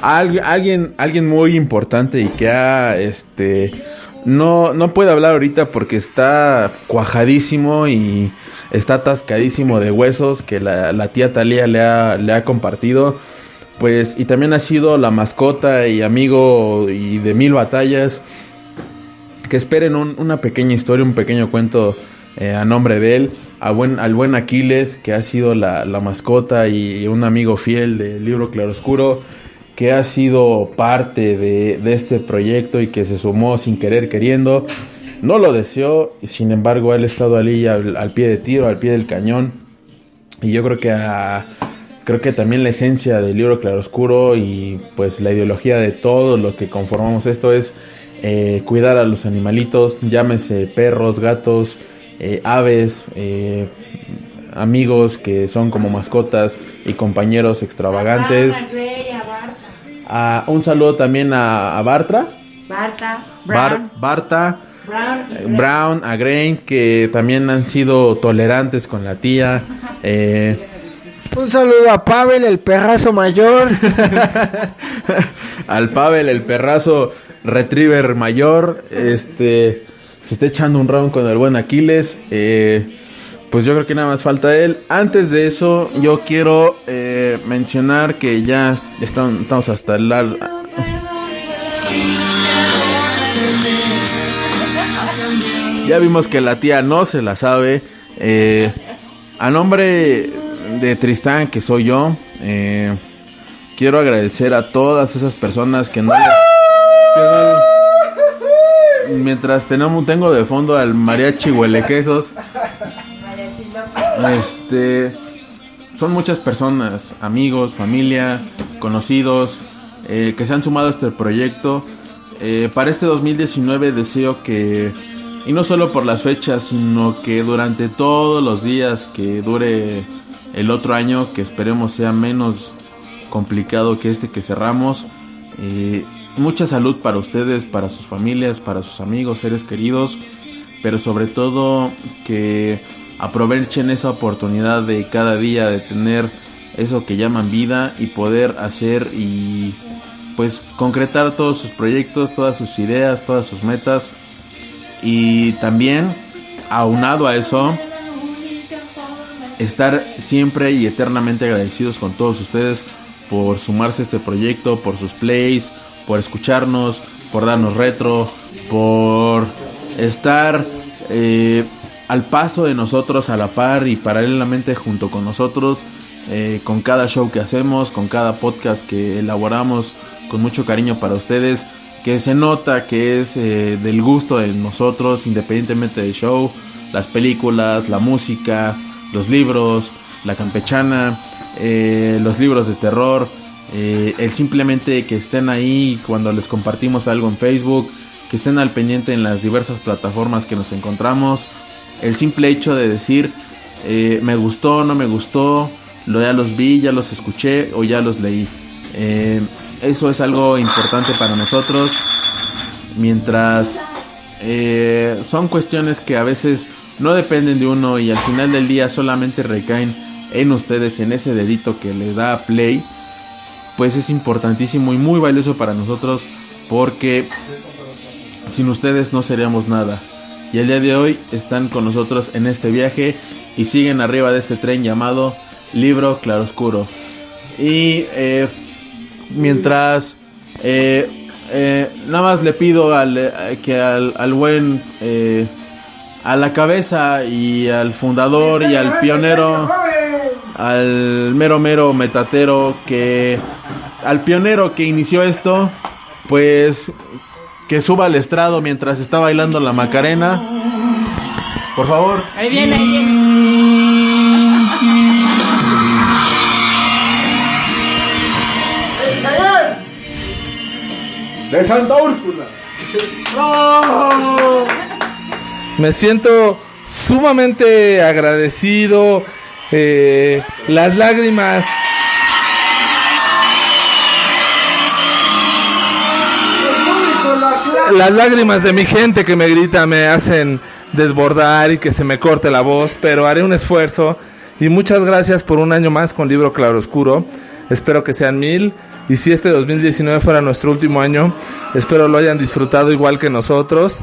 [SPEAKER 3] al- alguien, alguien muy importante y que ha, este, no, no puede hablar ahorita porque está cuajadísimo y está atascadísimo de huesos que la, la tía Talía le ha, le ha compartido. pues y también ha sido la mascota y amigo y de mil batallas. Que esperen un- una pequeña historia, un pequeño cuento eh, a nombre de él, a buen, al buen Aquiles, que ha sido la, la mascota y un amigo fiel del libro Claroscuro, que ha sido parte de, este proyecto y que se sumó sin querer queriendo. No lo deseó, sin embargo, él ha estado allí al, pie de tiro, al pie del cañón. Y yo creo que creo que también la esencia del libro Claroscuro y pues la ideología de todo lo que conformamos esto es eh, cuidar a los animalitos, llámese perros, gatos, eh, aves, eh, amigos que son como mascotas y compañeros extravagantes. Ah, un saludo también a, a Bartra,
[SPEAKER 5] Barta.
[SPEAKER 3] Bar-
[SPEAKER 5] Brown.
[SPEAKER 3] Barta,
[SPEAKER 5] Brown. y
[SPEAKER 3] eh. Brown, a Grain, que también han sido tolerantes con la tía. Eh,
[SPEAKER 4] Un saludo a Pavel, el perrazo mayor. (laughs)
[SPEAKER 3] al Pavel, el perrazo retriever mayor, este se está echando un round con el buen Aquiles. eh, pues yo creo que nada más falta él. Antes de eso, yo quiero eh, mencionar que ya están- estamos hasta el Ya vimos que la tía no se la sabe. Eh, a nombre de Tristán, que soy yo, eh, quiero agradecer a todas esas personas que no... le- que (laughs) no- mientras tenemos, tengo de fondo al mariachi huele quesos. Este... Son muchas personas, amigos, familia, conocidos, eh, que se han sumado a este proyecto. Eh, para este 2019 deseo que, y no solo por las fechas, sino que durante todos los días que dure el otro año, que esperemos sea menos complicado que este que cerramos, eh, mucha salud para ustedes, para sus familias, para sus amigos, seres queridos, pero sobre todo que aprovechen esa oportunidad de cada día de tener eso que llaman vida y poder hacer y pues concretar todos sus proyectos, todas sus ideas, todas sus metas. Y también aunado a eso estar siempre y eternamente agradecidos con todos ustedes por sumarse a este proyecto, por sus plays, por escucharnos, por darnos retro, por estar eh, al paso de nosotros, a la par y paralelamente junto con nosotros, eh, con cada show que hacemos, con cada podcast que elaboramos con mucho cariño para ustedes, que se nota que es eh, del gusto de nosotros, independientemente del show, las películas, la música, los libros, la campechana, eh, los libros de terror, el simplemente que estén ahí cuando les compartimos algo en Facebook, que estén al pendiente en las diversas plataformas que nos encontramos, el simple hecho de decir eh, me gustó, no me gustó, lo ya los vi, ya los escuché o ya los leí. Eh, eso es algo importante para nosotros. Mientras eh, son cuestiones que a veces no dependen de uno y al final del día solamente recaen en ustedes, en ese dedito que le da play, pues es importantísimo y muy valioso para nosotros porque sin ustedes no seríamos nada. Y el día de hoy están con nosotros en este viaje y siguen arriba de este tren llamado Libro Claroscuro. Y eh, mientras eh, eh, nada más le pido al, eh, que al, buen a la cabeza y al fundador y al pionero al mero mero metatero que al pionero que inició esto pues que suba al estrado mientras está bailando la macarena por favor
[SPEAKER 5] Ahí viene, ahí viene.
[SPEAKER 3] de Santa Úrsula
[SPEAKER 6] Me siento sumamente agradecido. eh, las lágrimas. Las lágrimas de mi gente que me grita me hacen desbordar y que se me corte la voz, pero haré un esfuerzo. Y muchas gracias por un año más con Libro Claroscuro. Espero que sean mil. Y si este 2019 fuera nuestro último año, espero lo hayan disfrutado igual que nosotros.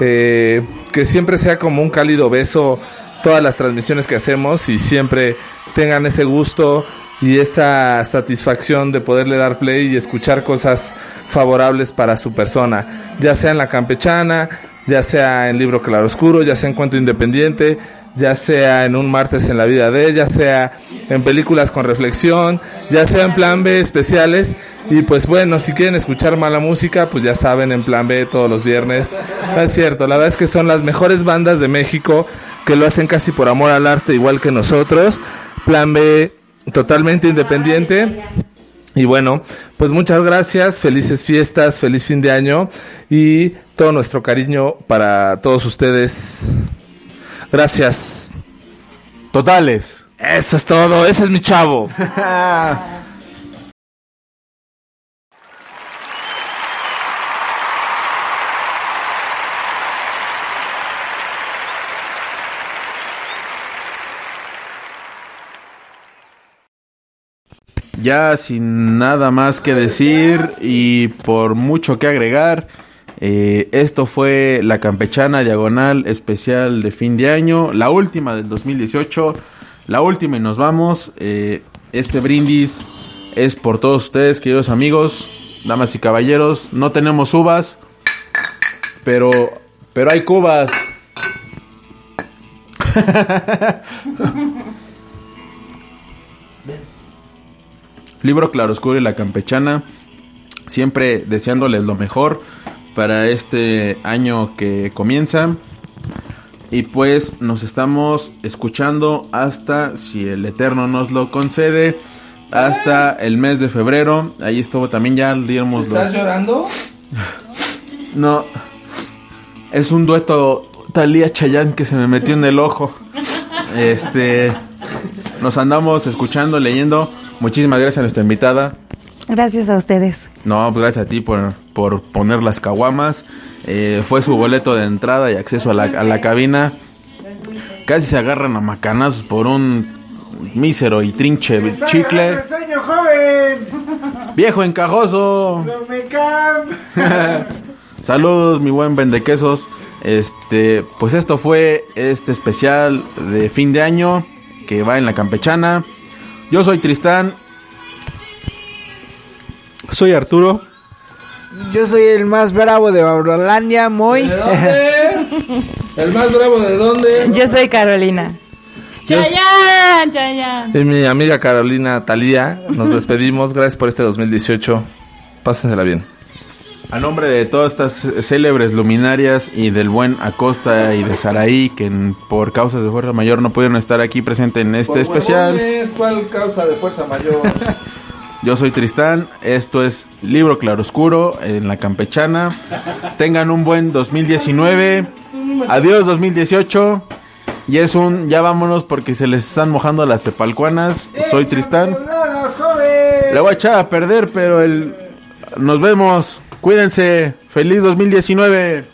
[SPEAKER 6] Eh, que siempre sea como un cálido beso todas las transmisiones que hacemos y siempre tengan ese gusto
[SPEAKER 7] y esa satisfacción de poderle dar play y escuchar cosas favorables para su persona, ya sea en la campechana, ya sea en libro claroscuro, ya sea en cuento independiente, ya sea en un martes en la vida de, ya sea en películas con reflexión, ya sea en plan B especiales. Y pues bueno, si quieren escuchar mala música, pues ya saben, en plan B todos los viernes. Es cierto, la verdad es que son las mejores bandas de México que lo hacen casi por amor al arte, igual que nosotros. Plan B totalmente independiente. Y bueno, pues muchas gracias, felices fiestas, feliz fin de año y todo nuestro cariño para todos ustedes. Gracias.
[SPEAKER 3] Totales.
[SPEAKER 7] Eso es todo, ese es mi chavo. (laughs)
[SPEAKER 3] Ya sin nada más que decir y por mucho que agregar, eh, esto fue la campechana diagonal especial de fin de año, la última del 2018, la última y nos vamos. Eh, este brindis es por todos ustedes, queridos amigos, damas y caballeros. No tenemos uvas, pero, pero hay cubas. (laughs) Libro Claroscuro y la Campechana. Siempre deseándoles lo mejor para este año que comienza. Y pues nos estamos escuchando hasta, si el Eterno nos lo concede, hasta el mes de febrero. Ahí estuvo también ya dimos los...
[SPEAKER 7] llorando?
[SPEAKER 3] No. Es un dueto Talía Chayán que se me metió en el ojo. Este. Nos andamos escuchando, leyendo. Muchísimas gracias a nuestra invitada.
[SPEAKER 8] Gracias a ustedes.
[SPEAKER 3] No, pues gracias a ti por, por poner las caguamas. Eh, fue su boleto de entrada y acceso a la, a la cabina. Casi se agarran a macanazos por un mísero y trinche chicle.
[SPEAKER 4] sueño, joven!
[SPEAKER 3] ¡Viejo encajoso!
[SPEAKER 4] ¡No me can! (laughs)
[SPEAKER 3] Saludos, mi buen vendequesos. Este, pues esto fue este especial de fin de año que va en la campechana. Yo soy Tristán.
[SPEAKER 6] Soy Arturo.
[SPEAKER 4] Yo soy el más bravo de Aurolandia, muy. (laughs)
[SPEAKER 7] ¿El más bravo de dónde?
[SPEAKER 5] Yo soy Carolina. Chayanne, Chayanne.
[SPEAKER 7] Y mi amiga Carolina Talía, nos despedimos. Gracias por este 2018. Pásensela bien.
[SPEAKER 3] A nombre de todas estas célebres luminarias y del buen Acosta y de Saraí, que por causas de fuerza mayor no pudieron estar aquí presente en este especial.
[SPEAKER 7] ¿Cuál causa de fuerza mayor? (laughs)
[SPEAKER 3] Yo soy Tristán, esto es Libro Claroscuro en la Campechana. Tengan un buen 2019. Adiós 2018. Y es un ya vámonos porque se les están mojando las tepalcuanas. Soy Tristán. Le voy a echar a perder, pero el nos vemos. Cuídense. Feliz 2019.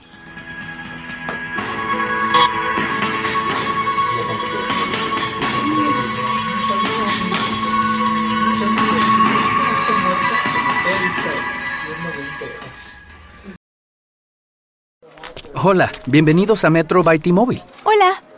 [SPEAKER 9] Hola, bienvenidos a Metro by T-Mobile.
[SPEAKER 10] Hola,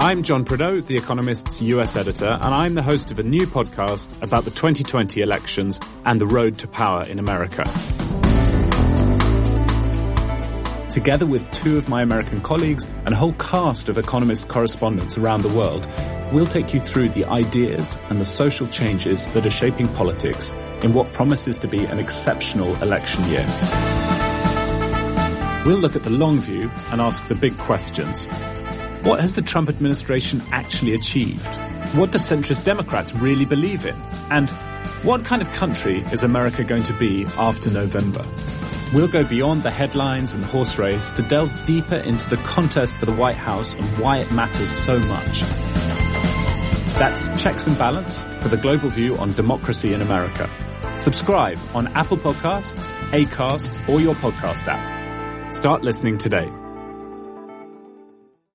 [SPEAKER 11] I'm John Prideaux, The Economist's US editor, and I'm the host of a new podcast about the 2020 elections and the road to power in America. Together with two of my American colleagues and a whole cast of Economist correspondents around the world, we'll take you through the ideas and the social changes that are shaping politics in what promises to be an exceptional election year. We'll look at the long view and ask the big questions. What has the Trump administration actually achieved? What do centrist Democrats really believe in? And what kind of country is America going to be after November? We'll go beyond the headlines and the horse race to delve deeper into the contest for the White House and why it matters so much. That's Checks and Balance for the global view on democracy in America. Subscribe on Apple Podcasts, Acast, or your podcast app. Start listening today.